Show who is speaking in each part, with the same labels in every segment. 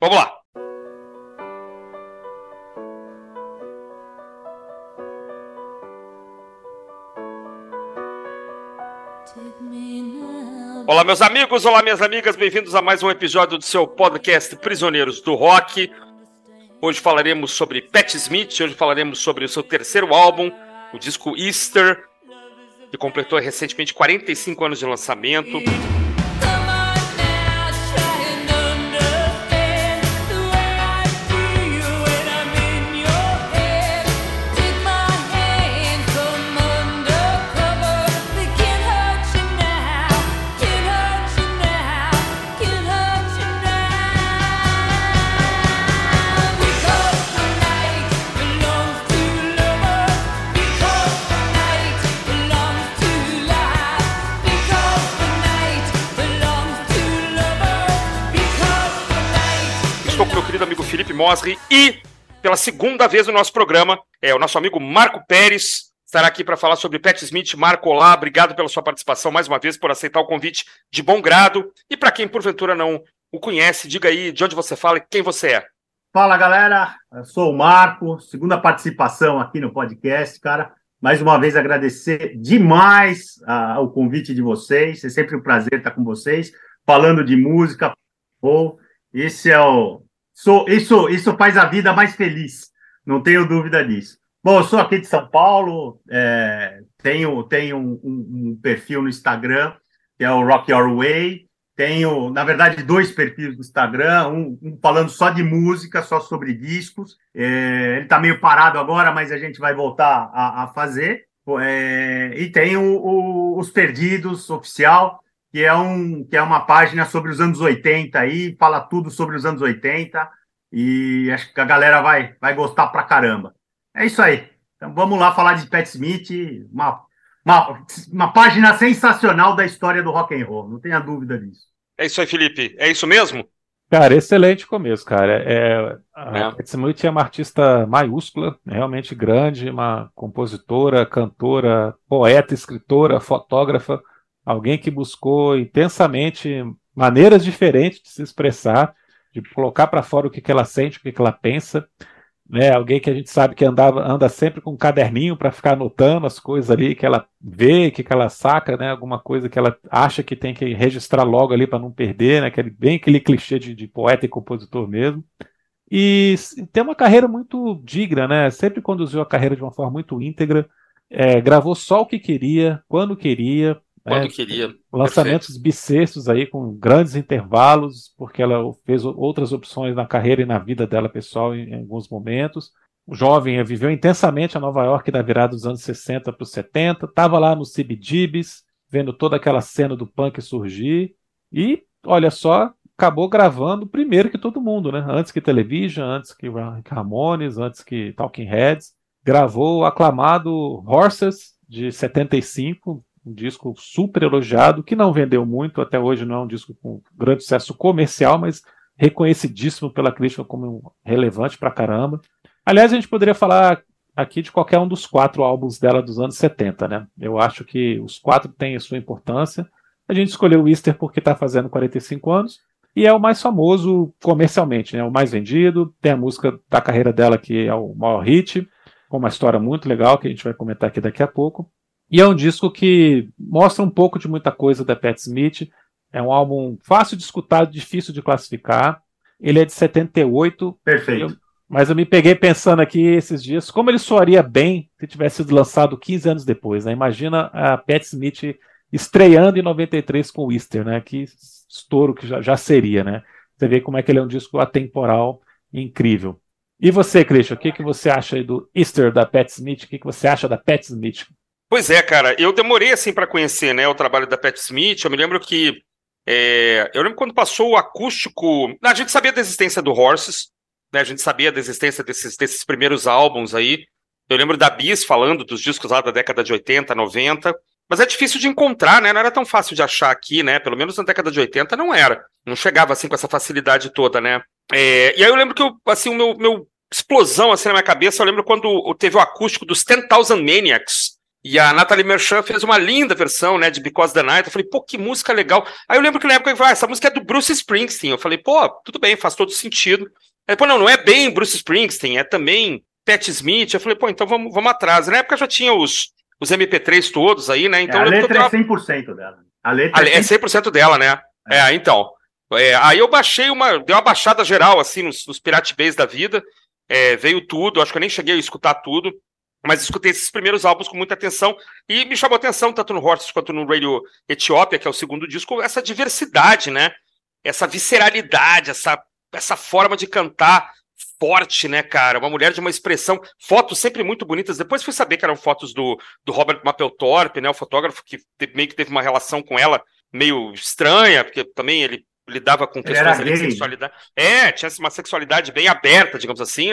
Speaker 1: Vamos lá. Olá, meus amigos, olá, minhas amigas, bem-vindos a mais um episódio do seu podcast Prisioneiros do Rock. Hoje falaremos sobre Pat Smith, hoje falaremos sobre o seu terceiro álbum, o disco Easter, que completou recentemente 45 anos de lançamento. Pela segunda vez no nosso programa, é o nosso amigo Marco Pérez estará aqui para falar sobre Pat Smith. Marco, olá, obrigado pela sua participação mais uma vez, por aceitar o convite de bom grado. E para quem porventura não o conhece, diga aí de onde você fala e quem você é.
Speaker 2: Fala galera, eu sou o Marco, segunda participação aqui no podcast, cara. Mais uma vez agradecer demais uh, o convite de vocês, é sempre um prazer estar com vocês, falando de música. Ou esse é o Sou, isso, isso faz a vida mais feliz, não tenho dúvida disso. Bom, eu sou aqui de São Paulo, é, tenho, tenho um, um, um, perfil no Instagram, que é o Rock Your Way. Tenho, na verdade, dois perfis no Instagram, um, um falando só de música, só sobre discos. É, ele está meio parado agora, mas a gente vai voltar a, a fazer. É, e tenho o, os Perdidos oficial, que é, um, que é uma página sobre os anos 80 aí, fala tudo sobre os anos 80 e acho que a galera vai, vai gostar pra caramba. É isso aí. Então vamos lá falar de Pat Smith, uma, uma, uma página sensacional da história do rock and roll, não tenha dúvida disso.
Speaker 1: É isso aí, Felipe. É isso mesmo?
Speaker 3: Cara, excelente começo, cara. É, a é. Pat Smith é uma artista maiúscula, realmente grande, uma compositora, cantora, poeta, escritora, fotógrafa alguém que buscou intensamente maneiras diferentes de se expressar, de colocar para fora o que, que ela sente, o que, que ela pensa. Né? Alguém que a gente sabe que andava, anda sempre com um caderninho para ficar anotando as coisas ali que ela vê, que, que ela saca, né? alguma coisa que ela acha que tem que registrar logo ali para não perder, né? aquele, bem aquele clichê de, de poeta e compositor mesmo. E tem uma carreira muito digna, né? Sempre conduziu a carreira de uma forma muito íntegra. É, gravou só o que queria, quando queria,
Speaker 1: quando é, queria.
Speaker 3: Lançamentos Perfeito. bissextos aí, com grandes intervalos, porque ela fez outras opções na carreira e na vida dela pessoal em, em alguns momentos. O jovem viveu intensamente a Nova York da virada dos anos 60 para os 70, estava lá no CBGBs, vendo toda aquela cena do punk surgir, e olha só, acabou gravando primeiro que todo mundo, né? Antes que Television, antes que Ramones, antes que Talking Heads, gravou o aclamado Horses de 75, um disco super elogiado, que não vendeu muito, até hoje não é um disco com grande sucesso comercial, mas reconhecidíssimo pela crítica como relevante pra caramba. Aliás, a gente poderia falar aqui de qualquer um dos quatro álbuns dela dos anos 70, né? Eu acho que os quatro têm a sua importância. A gente escolheu o Easter porque está fazendo 45 anos e é o mais famoso comercialmente, né? O mais vendido. Tem a música da carreira dela que é o maior hit, com uma história muito legal que a gente vai comentar aqui daqui a pouco. E é um disco que mostra um pouco de muita coisa da Pat Smith. É um álbum fácil de escutar, difícil de classificar. Ele é de 78.
Speaker 2: Perfeito.
Speaker 3: Eu, mas eu me peguei pensando aqui esses dias como ele soaria bem se tivesse sido lançado 15 anos depois. Né? Imagina a Pat Smith estreando em 93 com o Easter, né? Que estouro que já, já seria, né? Você vê como é que ele é um disco atemporal incrível. E você, Christian, o que, que você acha do Easter da Pat Smith? O que, que você acha da Pat Smith?
Speaker 1: Pois é, cara, eu demorei assim para conhecer, né, o trabalho da Pat Smith. Eu me lembro que é, eu lembro quando passou o acústico. A gente sabia da existência do Horses, né? A gente sabia da existência desses, desses primeiros álbuns aí. Eu lembro da Bis falando dos discos lá da década de 80, 90. Mas é difícil de encontrar, né? Não era tão fácil de achar aqui, né? Pelo menos na década de 80 não era. Não chegava assim com essa facilidade toda, né? É, e aí eu lembro que eu, assim, o meu, meu explosão assim na minha cabeça, eu lembro quando teve o acústico dos 10,000 Maniacs, E a Natalie Merchant fez uma linda versão, né, de Because the Night. Eu falei, pô, que música legal. Aí eu lembro que na época eu falei, ah, essa música é do Bruce Springsteen. Eu falei, pô, tudo bem, faz todo sentido. Aí, pô, não, não é bem Bruce Springsteen, é também Pat Smith. Eu falei, pô, então vamos, vamos atrás. Na época já tinha os, os MP3 todos aí, né? Então,
Speaker 2: é, a letra é 100% dela.
Speaker 1: A letra a, é 100% dela, né? É, é então. É, aí eu baixei uma, dei uma baixada geral, assim, nos, nos Pirate Bays da vida. É, veio tudo, acho que eu nem cheguei a escutar tudo, mas escutei esses primeiros álbuns com muita atenção e me chamou atenção, tanto no Horses quanto no Radio Etiópia, que é o segundo disco, essa diversidade, né? Essa visceralidade, essa, essa forma de cantar forte, né, cara? Uma mulher de uma expressão, fotos sempre muito bonitas. Depois fui saber que eram fotos do, do Robert Mapplethorpe, né, o fotógrafo que meio que teve uma relação com ela meio estranha, porque também ele lidava com questões de sexualidade. É, tinha uma sexualidade bem aberta, digamos assim,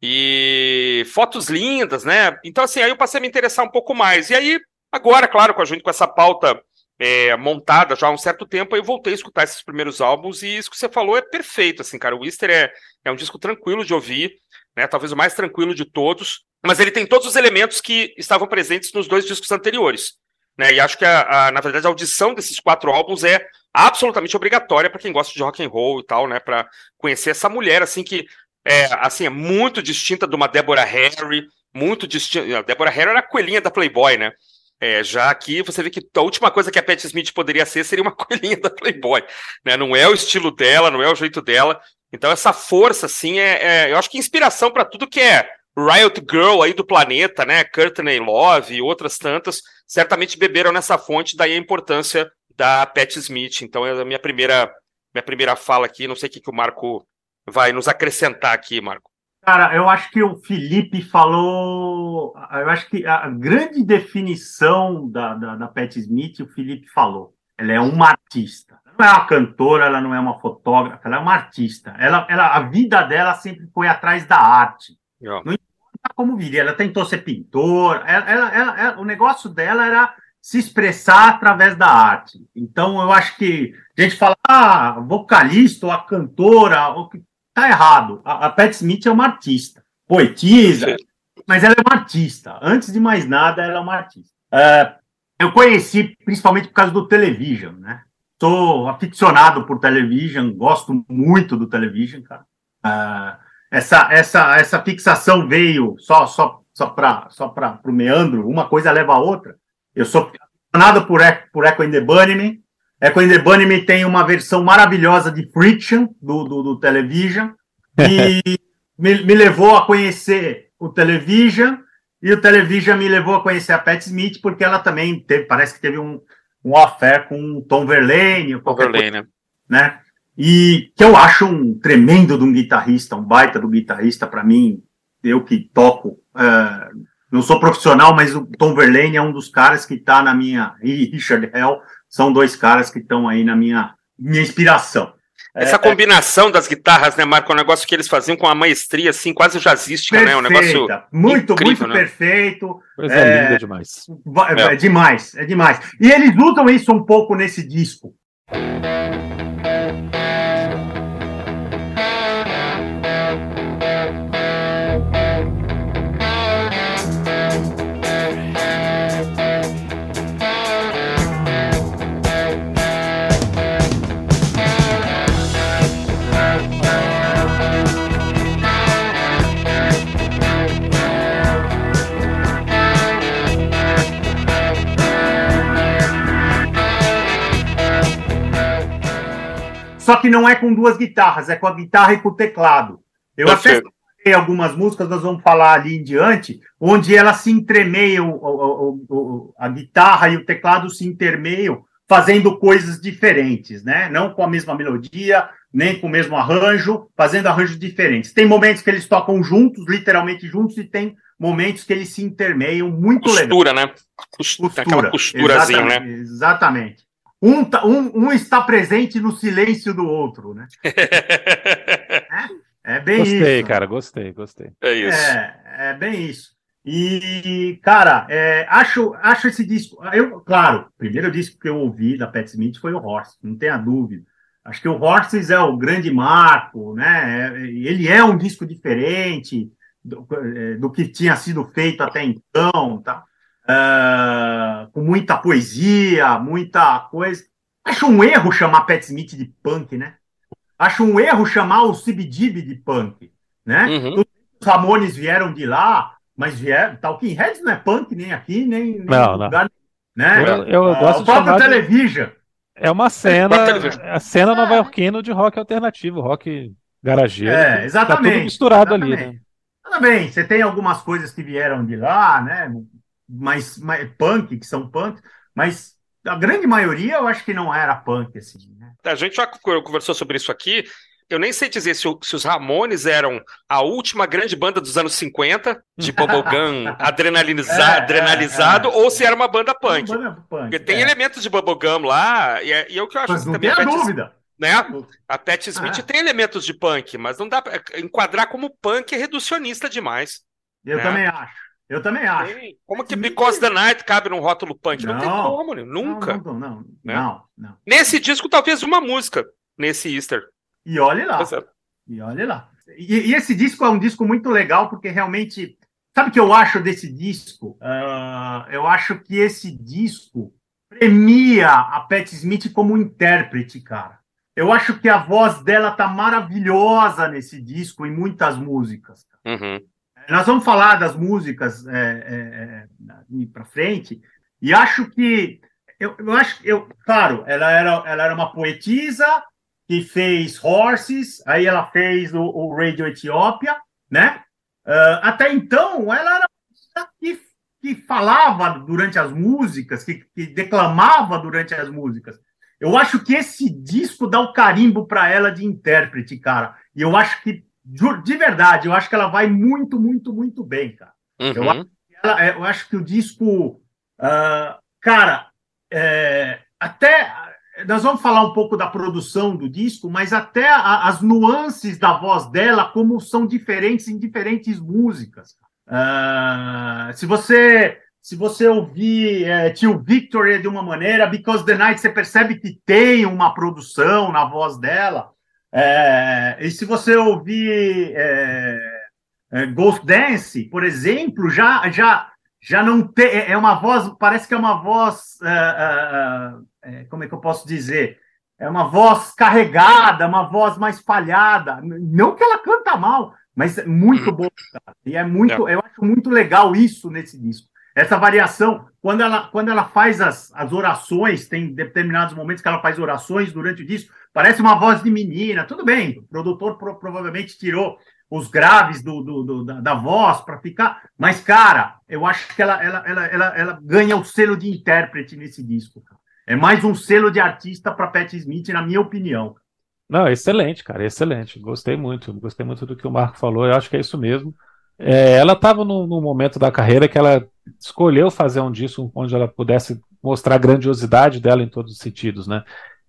Speaker 1: e fotos lindas, né? Então, assim, aí eu passei a me interessar um pouco mais. E aí, agora, claro, com a com essa pauta é, montada já há um certo tempo, eu voltei a escutar esses primeiros álbuns, e isso que você falou é perfeito, assim, cara. O Easter é, é um disco tranquilo de ouvir, né? Talvez o mais tranquilo de todos, mas ele tem todos os elementos que estavam presentes nos dois discos anteriores. Né? E acho que, a, a, na verdade, a audição desses quatro álbuns é absolutamente obrigatória para quem gosta de rock and roll e tal, né? Para conhecer essa mulher assim que é assim é muito distinta de uma Deborah Harry, muito distinta. A Deborah Harry era a coelhinha da Playboy, né? É, já aqui você vê que a última coisa que a Pat Smith poderia ser seria uma coelhinha da Playboy, né? Não é o estilo dela, não é o jeito dela. Então essa força, assim, é, é eu acho que inspiração para tudo que é Riot Girl aí do planeta, né? Courtney Love e outras tantas, certamente beberam nessa fonte, daí a importância da Pat Smith. Então é a minha primeira, minha primeira fala aqui. Não sei o que, que o Marco vai nos acrescentar aqui, Marco.
Speaker 2: Cara, eu acho que o Felipe falou. Eu acho que a grande definição da, da, da Pat Smith, o Felipe falou. Ela é uma artista. Ela não é uma cantora, ela não é uma fotógrafa, ela é uma artista. Ela, ela, a vida dela sempre foi atrás da arte. Yeah. Não importa como viria, ela tentou ser pintor. Ela, ela, ela, o negócio dela era se expressar através da arte. Então, eu acho que a gente fala, ah, vocalista ou a cantora, o que tá errado. A, a Pat Smith é uma artista, poetisa, mas ela é uma artista. Antes de mais nada, ela é uma artista. É, eu conheci principalmente por causa do television, né? Sou aficionado por television, gosto muito do television, cara. É, essa, essa, essa fixação veio só, só, só para só o meandro, uma coisa leva a outra. Eu sou apaixonado por, por Echo in the Bunnyman. Echo in the Bunnyman tem uma versão maravilhosa de Friction, do, do, do Television, e me, me levou a conhecer o Television, e o Television me levou a conhecer a Pat Smith, porque ela também teve, parece que teve um, um affair com Tom Verlaine, Tom Verlaine, coisa, né? E que eu acho um tremendo de um guitarrista, um baita do guitarrista para mim, eu que toco uh, não sou profissional, mas o Tom Verlaine é um dos caras que está na minha. E Richard Hell são dois caras que estão aí na minha, minha inspiração.
Speaker 1: Essa é, combinação é... das guitarras, né, Marco? É um negócio que eles faziam com a maestria, assim, quase jazzística,
Speaker 2: Perfeita.
Speaker 1: né? Um negócio.
Speaker 2: Muito, incrível, muito né? perfeito.
Speaker 3: Coisa é... linda demais.
Speaker 2: É, é demais, é demais. E eles lutam isso um pouco nesse disco. Só que não é com duas guitarras, é com a guitarra e com o teclado. Eu Perfeito. até algumas músicas, nós vamos falar ali em diante, onde elas se entremeiam, o, o, o, a guitarra e o teclado se intermeiam, fazendo coisas diferentes, né? Não com a mesma melodia, nem com o mesmo arranjo, fazendo arranjos diferentes. Tem momentos que eles tocam juntos, literalmente juntos, e tem momentos que eles se intermeiam muito
Speaker 1: Costura, legal. né? Costura, Costura, aquela costurazinha,
Speaker 2: exatamente,
Speaker 1: né?
Speaker 2: Exatamente. Um, tá, um, um, está presente no silêncio do outro, né?
Speaker 3: é, é, bem gostei, isso. Gostei, cara, gostei, gostei.
Speaker 1: É isso.
Speaker 2: É, é bem isso. E, cara, é, acho, acho esse disco. Eu, claro, o primeiro disco que eu ouvi da Pat Smith foi o Horse, não tenha dúvida. Acho que o Horses é o grande marco, né? É, ele é um disco diferente do, é, do que tinha sido feito até então, tá? Uh, com muita poesia, muita coisa. Acho um erro chamar Pat Smith de punk, né? Acho um erro chamar o CBGB de punk, né? Uhum. Os Ramones vieram de lá, mas vieram. Talking Heads não é punk nem aqui, nem, nem
Speaker 3: não, lugar,
Speaker 2: não. né?
Speaker 3: Eu, eu uh, gosto
Speaker 2: o próprio de Television.
Speaker 3: É uma cena, é a cena é. nova-iorquina de rock alternativo, rock garageiro.
Speaker 2: É, exatamente. Tá
Speaker 3: tudo misturado exatamente. ali, né?
Speaker 2: Tudo bem, você tem algumas coisas que vieram de lá, né? Mais, mais punk, que são punk, mas a grande maioria eu acho que não era punk, assim. Né?
Speaker 1: A gente já conversou sobre isso aqui eu nem sei dizer se, se, os Ramones eram a última grande banda dos anos 50, de bubblegum adrenaliza, é, adrenalizado, é, é. ou se era uma banda punk. Uma banda punk Porque tem é. elementos de bubblegum lá, e é, e é o que eu acho
Speaker 2: mas não também. Tem a dúvida.
Speaker 1: Né? A Pat Smith ah. tem elementos de punk, mas não dá para enquadrar como punk é reducionista demais.
Speaker 2: Eu né? também acho. Eu também acho. Tem.
Speaker 1: Como que Because the Night cabe num rótulo punk? Não, não tem como, né? nunca.
Speaker 2: Não, não, não, né? não, não.
Speaker 1: Nesse disco, talvez uma música, nesse Easter.
Speaker 2: E olhe lá. E olhe lá. E, e, esse disco é um disco muito legal, porque realmente. Sabe o que eu acho desse disco? Uh, eu acho que esse disco premia a Pat Smith como intérprete, cara. Eu acho que a voz dela tá maravilhosa nesse disco, em muitas músicas.
Speaker 1: Uhum.
Speaker 2: Nós vamos falar das músicas é, é, é para frente, e acho que eu, eu acho eu, claro, ela era, ela era uma poetisa, que fez Horses, aí ela fez o, o Radio Etiópia, né? Uh, até então, ela era que, que falava durante as músicas, que, que declamava durante as músicas. Eu acho que esse disco dá o carimbo para ela de intérprete, cara. E eu acho que, de verdade, eu acho que ela vai muito, muito, muito bem, cara. Uhum. Eu, acho ela, eu, acho que o disco, uh, cara, é, até nós vamos falar um pouco da produção do disco, mas até a, as nuances da voz dela, como são diferentes em diferentes músicas. Uh, se você se você ouvir é, Tio Victory de uma maneira, Because the Night, você percebe que tem uma produção na voz dela. É, e se você ouvir é, é Ghost Dance, por exemplo, já já já não tem é, é uma voz parece que é uma voz é, como é que eu posso dizer? É uma voz carregada, uma voz mais falhada. Não que ela canta mal, mas é muito boa. E é muito, eu acho muito legal isso nesse disco. Essa variação, quando ela, quando ela faz as, as orações, tem determinados momentos que ela faz orações durante o disco, parece uma voz de menina. Tudo bem, o produtor pro, provavelmente tirou os graves do, do, do da, da, voz para ficar. Mas, cara, eu acho que ela, ela, ela, ela, ela ganha o selo de intérprete nesse disco. É mais um selo de artista para Pat Smith, na minha opinião.
Speaker 3: Não, excelente, cara, excelente. Gostei muito, gostei muito do que o Marco falou. Eu acho que é isso mesmo. É, ela estava num, num, momento da carreira que ela escolheu fazer um disco onde ela pudesse mostrar a grandiosidade dela em todos os sentidos, né?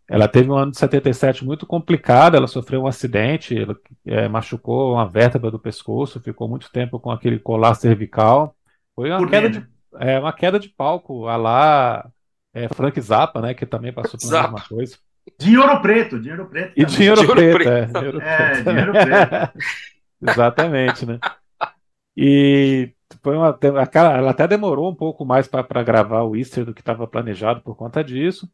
Speaker 3: Ela teve um ano de 77 muito complicado, ela sofreu um acidente, ela, é, machucou uma vértebra do pescoço, ficou muito tempo com aquele colar cervical. Foi uma, queda de, é, uma queda de palco, a lá é, Frank Zappa, né? Que também passou por a mesma coisa.
Speaker 2: Dinheiro preto, dinheiro preto.
Speaker 3: E dinheiro, dinheiro preto, preto,
Speaker 2: é. Dinheiro é, preto. dinheiro preto.
Speaker 3: Exatamente, né? E foi uma, ela até demorou um pouco mais para gravar o Easter do que estava planejado por conta disso.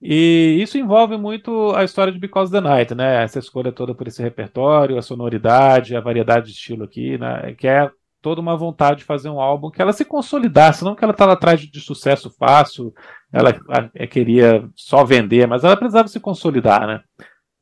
Speaker 3: E isso envolve muito a história de Because the Night, né? Essa escolha toda por esse repertório, a sonoridade, a variedade de estilo aqui, né? Que é toda uma vontade de fazer um álbum que ela se consolidasse, não que ela estava atrás de sucesso fácil, ela, ela, queria só vender, mas ela precisava se consolidar, né?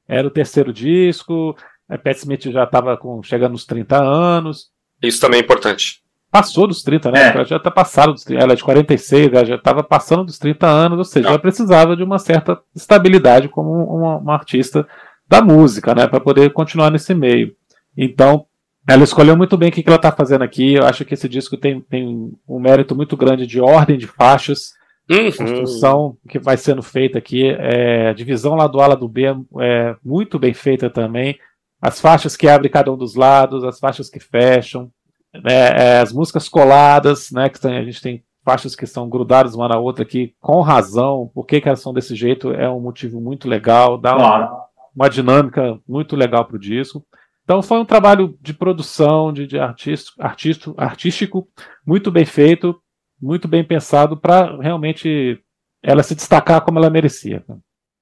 Speaker 3: Era o terceiro disco, a Pat Smith já estava chegando nos 30 anos.
Speaker 1: Isso também é importante.
Speaker 3: Passou dos 30, né? É. Ela já está passada dos 30, ela é de 46, ela já estava passando dos 30 anos, ou seja, não. ela precisava de uma certa estabilidade como uma, uma artista da música, né? Para poder continuar nesse meio. Então, ela escolheu muito bem o que, ela está fazendo aqui. Eu acho que esse disco tem, tem um mérito muito grande de ordem de faixas, uhum. construção que vai sendo feita aqui, é, divisão lá do A do B é muito bem feita também. As faixas que abrem cada um dos lados, as faixas que fecham, né, é, as músicas coladas, né, que tem, a gente tem faixas que estão grudadas uma na outra aqui, com razão. Por que, que elas são desse jeito é um motivo muito legal, dá uma, uma dinâmica muito legal para o disco. Então foi um trabalho de produção, de, de artista, artista, artístico, muito bem feito. muito bem pensado para realmente ela se destacar como ela merecia.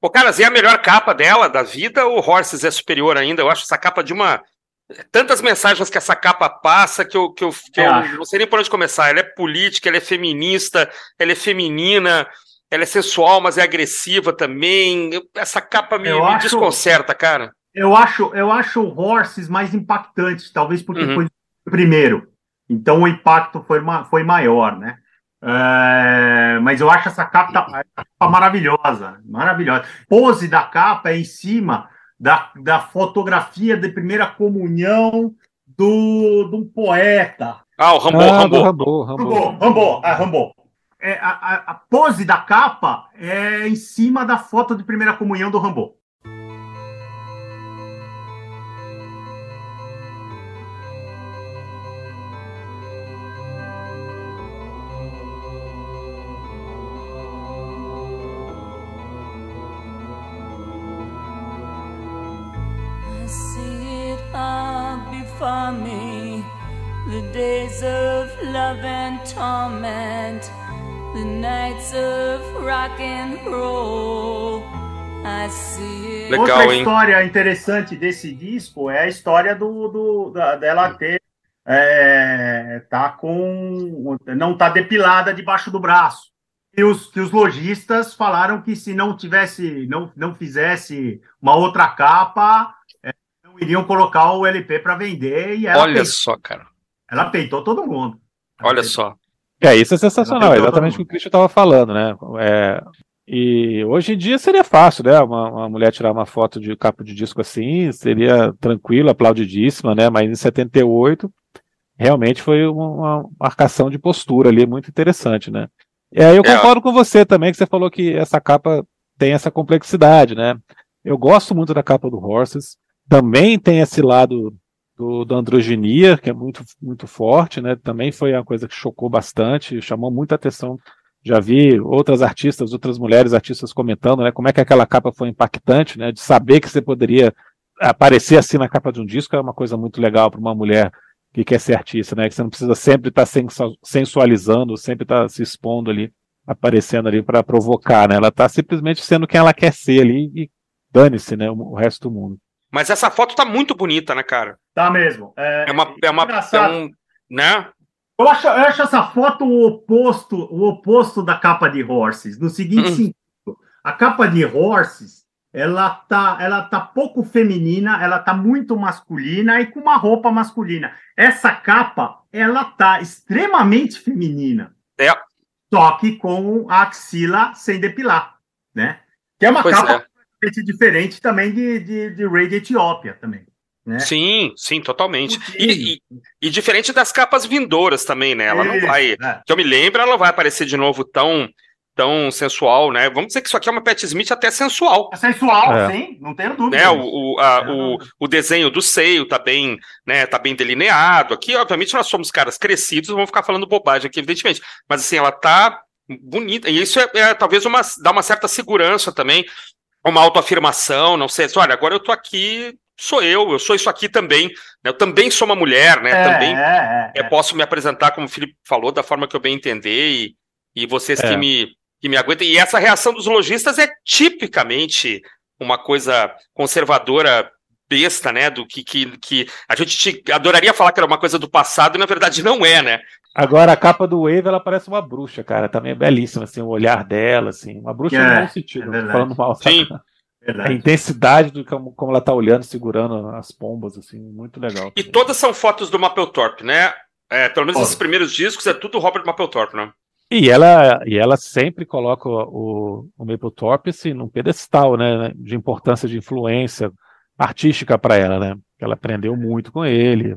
Speaker 1: Pô, caras, e a melhor capa dela, da vida, ou Horses é superior ainda? Eu acho essa capa de uma. Tantas mensagens que essa capa passa que eu, que eu, que eu não sei nem por onde começar. Ela é política, ela é feminista, ela é feminina, ela é sensual, mas é agressiva também. Essa capa me, me acho, desconcerta, cara.
Speaker 2: Eu acho, eu acho Horses mais impactante, talvez porque uhum. foi o primeiro. Então o impacto foi, foi maior, né? É, mas eu acho essa capa, capa, maravilhosa, maravilhosa. Pose da capa é em cima da, da fotografia de primeira comunhão do, de um poeta.
Speaker 1: Ah, o Rambo,
Speaker 3: ah,
Speaker 1: Rambo.
Speaker 2: Rambo, Rambo. Rambo, ah, Rambo. É, a, a, a, pose da capa é em cima da foto de primeira comunhão do Rambo.
Speaker 4: Love and torment, the nights of rock and roll. I see
Speaker 2: it. Outra história interessante desse disco é a história do, do da, dela ter é, tá com não tá depilada debaixo do braço. E os, que os lojistas falaram que se não tivesse, não, não fizesse uma outra capa, iriam colocar o LP para vender e ela
Speaker 1: Olha peitou. só, cara.
Speaker 2: Ela peitou todo mundo.
Speaker 1: Olha só.
Speaker 3: É, isso é sensacional, exatamente o que o Christian estava falando, né? É, e hoje em dia seria fácil, né? Uma, uma, mulher tirar uma foto de capa de disco assim, seria tranquilo, aplaudidíssima, né? Mas em 78, realmente foi uma, uma marcação de postura ali muito interessante, né? E aí eu é. concordo é. com você também, que você falou que essa capa tem essa complexidade, né? Eu gosto muito da capa do Horses também tem esse lado do, do androginia, que é muito, muito forte, né? Também foi uma coisa que chocou bastante, chamou muita atenção. Já vi outras artistas, outras mulheres artistas comentando, né? Como é que aquela capa foi impactante, né? De saber que você poderia aparecer assim na capa de um disco é uma coisa muito legal para uma mulher que quer ser artista, né? Que você não precisa sempre estar tá sensualizando, sempre estar tá se expondo ali, aparecendo ali para provocar, né? Ela está simplesmente sendo quem ela quer ser ali e dane-se, né? O resto do mundo.
Speaker 1: Mas essa foto tá muito bonita, né, cara?
Speaker 2: Tá mesmo.
Speaker 1: É, é uma. É uma é um, né?
Speaker 2: Eu acho, eu acho essa foto o oposto, o oposto da capa de Horses, no seguinte hum. sentido. A capa de Horses, ela tá, ela tá pouco feminina, ela tá muito masculina e com uma roupa masculina. Essa capa, ela tá extremamente feminina.
Speaker 1: É.
Speaker 2: Só que com a axila sem depilar, né? Que é uma pois capa é diferente também de, de, de Raid Etiópia também. Né?
Speaker 1: Sim, sim, totalmente. E, e, e, diferente das capas vindouras também, né? Ela não vai. É. Que eu me lembro, ela não vai aparecer de novo tão tão sensual, né? Vamos dizer que isso aqui é uma Pat Smith até sensual.
Speaker 2: É sensual, é. sim, não tenho dúvida.
Speaker 1: Né? O, o, a, é. o, o, desenho do seio tá bem, né, tá bem delineado. Aqui, obviamente, nós somos caras crescidos, vamos ficar falando bobagem aqui, evidentemente. Mas assim, ela tá bonita. E isso é, é talvez uma, dá uma certa segurança também uma autoafirmação, não sei, olha, agora eu tô aqui, sou eu, eu sou isso aqui também, né? eu também sou uma mulher, né, é, também é, é, eu posso me apresentar, como o Felipe falou, da forma que eu bem entender, e, e vocês que, é. me, que me aguentam, e essa reação dos lojistas é tipicamente uma coisa conservadora besta, né, do que, que, que a gente te, adoraria falar que era uma coisa do passado, e na verdade não é, né,
Speaker 3: Agora, a capa do Wave, ela parece uma bruxa, cara. Também é belíssima, assim, o olhar dela, assim. Uma bruxa é, no bom sentido, é falando mal. Sim. A intensidade do como, como ela tá olhando, segurando as pombas, assim, muito legal.
Speaker 1: E todas são fotos do Mapplethorpe, né? É, pelo menos esses primeiros discos é tudo Robert Mapplethorpe, né?
Speaker 3: E ela, e ela sempre coloca o, o Mapplethorpe assim, num pedestal, né? De importância de influência artística para ela, né? Ela aprendeu muito com ele,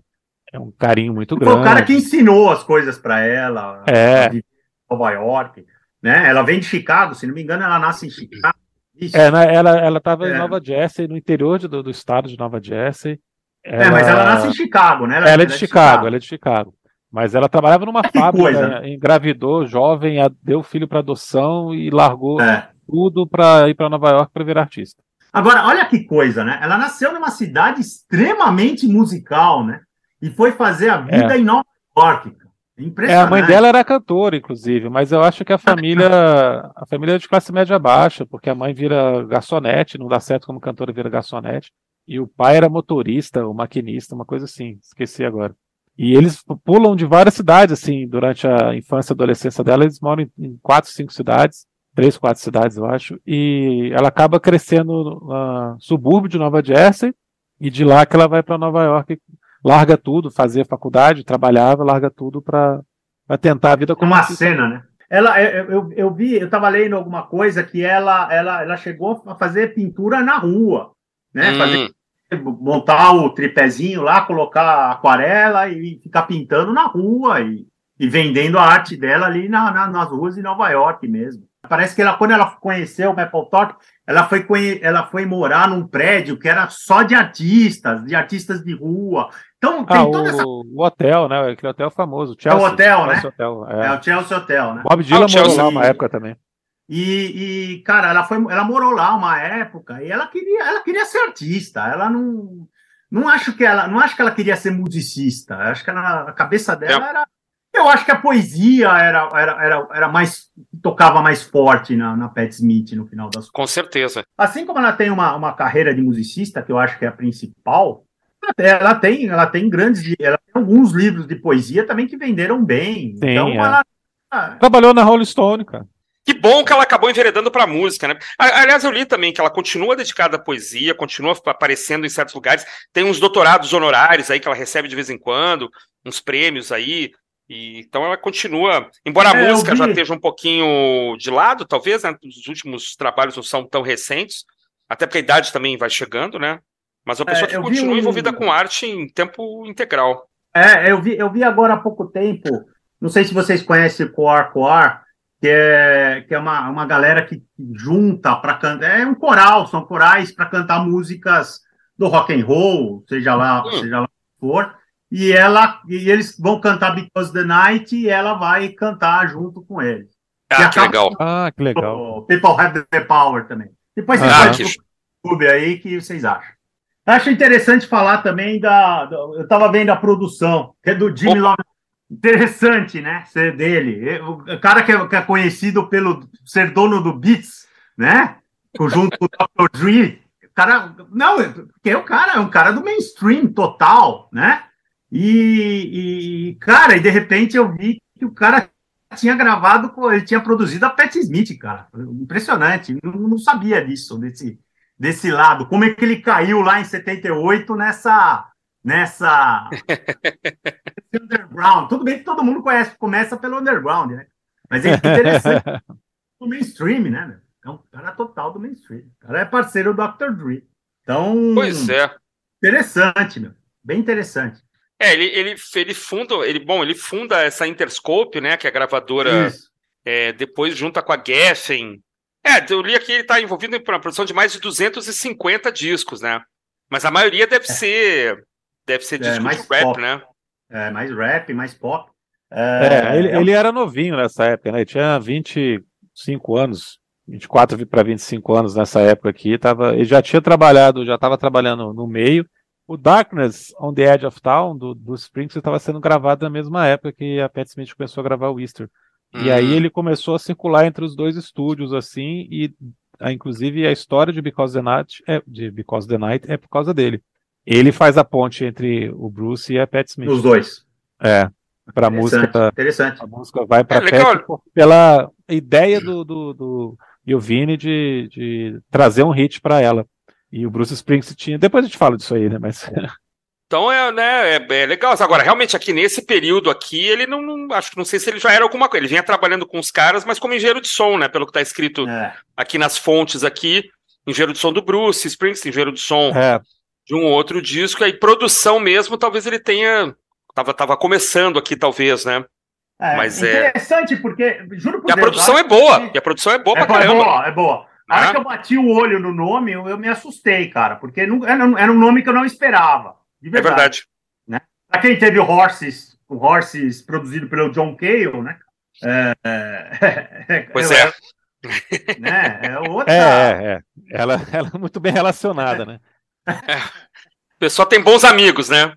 Speaker 3: é um carinho muito grande.
Speaker 2: Foi o cara que ensinou as coisas para ela.
Speaker 3: É. De
Speaker 2: Nova York. Né? Ela vem de Chicago, se não me engano, ela nasce em Chicago.
Speaker 3: Isso. É, né? ela estava é. em Nova Jersey, no interior de, do, do, estado de Nova Jersey.
Speaker 2: Ela... É, mas ela nasce em Chicago, né?
Speaker 3: Ela, ela é de é Chicago, Chicago, ela é de Chicago. Mas ela trabalhava numa fábrica, coisa, né? engravidou jovem, deu filho para adoção e largou é. tudo para ir para Nova York para virar artista.
Speaker 2: Agora, olha que coisa, né? Ela nasceu numa cidade extremamente musical, né? e foi fazer a vida é. em Nova York.
Speaker 3: É, a
Speaker 2: Impressionante.
Speaker 3: mãe dela era cantora, inclusive, mas eu acho que a família, a família é de classe média baixa, porque a mãe vira garçonete, não dá certo como cantora vira garçonete, e o pai era motorista, ou maquinista, uma coisa assim, esqueci agora. E eles pulam de várias cidades, assim, durante a infância e adolescência dela, eles moram em quatro, cinco cidades, três, quatro cidades, eu acho, e ela acaba crescendo no subúrbio de Nova Jersey, e de lá que ela vai para Nova York, larga tudo, fazia faculdade, trabalhava, larga tudo para tentar a vida como
Speaker 2: uma cena, né? Ela, eu, eu, eu vi, eu estava lendo alguma coisa que ela, ela, ela chegou a fazer pintura na rua, né?
Speaker 1: Hum,
Speaker 2: Fazer, montar o tripézinho lá, colocar aquarela e ficar pintando na rua e, e vendendo a arte dela ali na, na- nas ruas de Nova York mesmo. Parece que ela, quando ela conheceu o Mapplethorpe, ela foi, ela foi morar num prédio que era só de artistas, de artistas de rua. Então tem
Speaker 3: Ah,
Speaker 2: toda essa.
Speaker 3: o, o hotel, né? Aquele hotel famoso,
Speaker 2: É
Speaker 3: Chelsea.
Speaker 2: o hotel, né?
Speaker 3: Hotel, é.
Speaker 2: É o Chelsea Hotel, né?
Speaker 3: Bob Dylan
Speaker 1: Ah, o
Speaker 3: morou lá uma época também.
Speaker 2: E, e, cara, ela foi, ela morou lá uma época e ela queria, ela queria ser artista. Ela não, não acho que ela, não acho que ela queria ser musicista. Acho que ela, a cabeça dela
Speaker 1: É.
Speaker 2: era, eu acho que a poesia era, era, era, era mais tocava mais forte na, na Pat Smith no final das
Speaker 1: com certeza.
Speaker 2: Assim como ela tem uma, uma carreira de musicista, que eu acho que é a principal, ela tem, ela tem grandes, ela tem alguns livros de poesia também que venderam bem.
Speaker 3: Sim,
Speaker 2: então
Speaker 3: é.
Speaker 2: ela
Speaker 3: Trabalhou na Rolling Stone, cara.
Speaker 1: Que bom que ela acabou enveredando para música, né? A- Aliás, eu li também que ela continua dedicada à poesia, continua aparecendo em certos lugares. Tem uns doutorados honorários aí que ela recebe de vez em quando, uns prêmios aí. E, então ela continua, embora a
Speaker 2: É,
Speaker 1: música já esteja um pouquinho de lado, talvez, né? Os últimos trabalhos não são tão recentes, até porque a idade também vai chegando, né? Mas é uma pessoa
Speaker 2: É,
Speaker 1: que continua
Speaker 2: um-
Speaker 1: envolvida com arte em tempo integral.
Speaker 2: É, eu vi, eu vi agora há pouco tempo, não sei se vocês conhecem o Coar Coar, que é, que é uma, uma galera que junta para cantar, é um coral, são corais para cantar músicas do rock and roll, seja lá,
Speaker 1: Hum.
Speaker 2: seja lá o que for, e ela e eles vão cantar Because the Night e ela vai cantar junto com eles.
Speaker 1: Ah, que legal.
Speaker 3: Ah, que legal.
Speaker 2: O People Have the Power também. Depois vocês
Speaker 3: Ah,
Speaker 2: vão
Speaker 1: que-
Speaker 2: no YouTube aí que vocês acham. Acho interessante falar também da. da- eu estava vendo a produção, que é do Jimmy
Speaker 1: Opa.
Speaker 2: Love. Interessante, né? Ser dele. O cara que é, que é conhecido pelo ser dono do Beats, né? Junto com o Dr. Dre. O cara. Não, porque o cara é um cara do mainstream total, né? E, e, cara, e de repente eu vi que o cara tinha gravado, ele tinha produzido a Pat Smith, cara. Impressionante. Não, não sabia disso, desse, desse lado. Como é que ele caiu lá em 78 nessa. Nessa. underground. Tudo bem que todo mundo conhece, começa pelo underground, né? Mas é interessante do mainstream, né? meu? É um cara total do mainstream. O cara é parceiro do Dr. Dre. Então.
Speaker 1: Pois é.
Speaker 2: Interessante, meu. Bem interessante.
Speaker 1: É, ele, ele, ele funda, ele, bom, ele funda essa Interscope, né, que é a gravadora, é, depois junta com a Geffen. É, eu li aqui ele está envolvido em uma produção de mais de 250 discos, né? Mas a maioria deve ser, deve ser
Speaker 2: É,
Speaker 1: disco
Speaker 2: mais
Speaker 1: de rap,
Speaker 2: pop.
Speaker 1: né?
Speaker 2: É, mais rap, mais pop.
Speaker 3: É, ele,
Speaker 2: é
Speaker 3: ele era novinho nessa época, né? Ele tinha 25 anos, 24 para 25 anos nessa época aqui. Tava, ele já tinha trabalhado, já estava trabalhando no meio. O Darkness on the Edge of Town, do, do Springsteen, estava sendo gravado na mesma época que a Pat Smith começou a gravar o Easter. E aí ele começou a circular entre os dois estúdios, assim, e ah, inclusive a história de Because the Night é, de Because the Night é por causa dele. Ele faz a ponte entre o Bruce e a Pat Smith.
Speaker 2: Nos dois.
Speaker 3: É, pra música
Speaker 2: Interessante.
Speaker 3: a música vai para
Speaker 1: É.
Speaker 3: Pat pela ideia do, do, do Yovini de, de trazer um hit para ela. E o Bruce Springsteen tinha. Depois a gente fala disso aí, né? Mas
Speaker 1: Então é, né, é, é legal. Agora, realmente, aqui nesse período aqui, ele não, não- Acho que não sei se ele já era alguma coisa. Ele vinha trabalhando com os caras, mas como engenheiro de som, né? Pelo que está escrito
Speaker 2: É.
Speaker 1: aqui nas fontes aqui. Engenheiro de som do Bruce, Springsteen, engenheiro de som
Speaker 3: é,
Speaker 1: de um outro disco. Aí produção mesmo, talvez ele tenha. Tava, tava começando aqui, talvez, né?
Speaker 2: É,
Speaker 1: Mas é-
Speaker 2: interessante, porque, juro por
Speaker 1: E a
Speaker 2: Deus,
Speaker 1: produção
Speaker 2: a
Speaker 1: é
Speaker 2: hora
Speaker 1: boa.
Speaker 2: que-
Speaker 1: E a produção é boa
Speaker 2: É,
Speaker 1: pra
Speaker 2: boa, é
Speaker 1: caramba.
Speaker 2: boa, é boa. A hora
Speaker 1: Ah.
Speaker 2: que eu bati o olho no nome, eu, eu me assustei, cara, porque não, era, um nome que eu não esperava. De
Speaker 1: É
Speaker 2: verdade.
Speaker 1: verdade.
Speaker 2: Pra quem teve o Horses, o Horses produzido pelo John Cale, né? É, é,
Speaker 1: Pois é.
Speaker 2: Né? É outra.
Speaker 3: é, é, é. Ela, ela é muito bem relacionada, né?
Speaker 1: O pessoal tem bons amigos, né?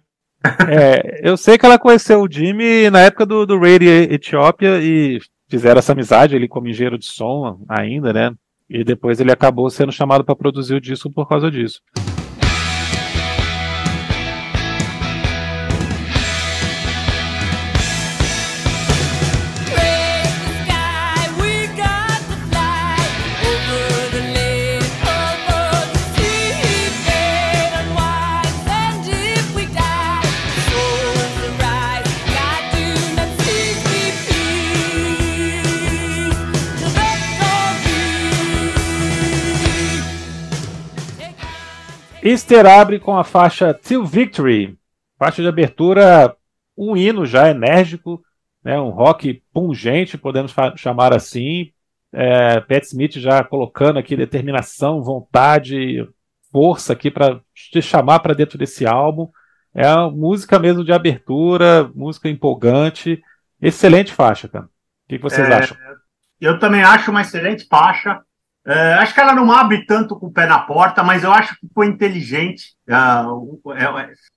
Speaker 3: É, eu sei que ela conheceu o Jimmy na época do, do Radio Etiópia e fizeram essa amizade, ele como engenheiro de som ainda, né? E depois ele acabou sendo chamado para produzir o disco por causa disso. Easter abre com a faixa Till Victory, faixa de abertura, um hino já enérgico, né, um rock pungente, podemos chamar assim. É, Pat Smith já colocando aqui determinação, vontade, força aqui para te chamar para dentro desse álbum. É uma música mesmo de abertura, música empolgante. Excelente faixa, cara. O que, que vocês é, acham?
Speaker 2: Eu também acho uma excelente faixa. É, acho que ela não abre tanto com o pé na porta, mas eu acho que foi inteligente. É,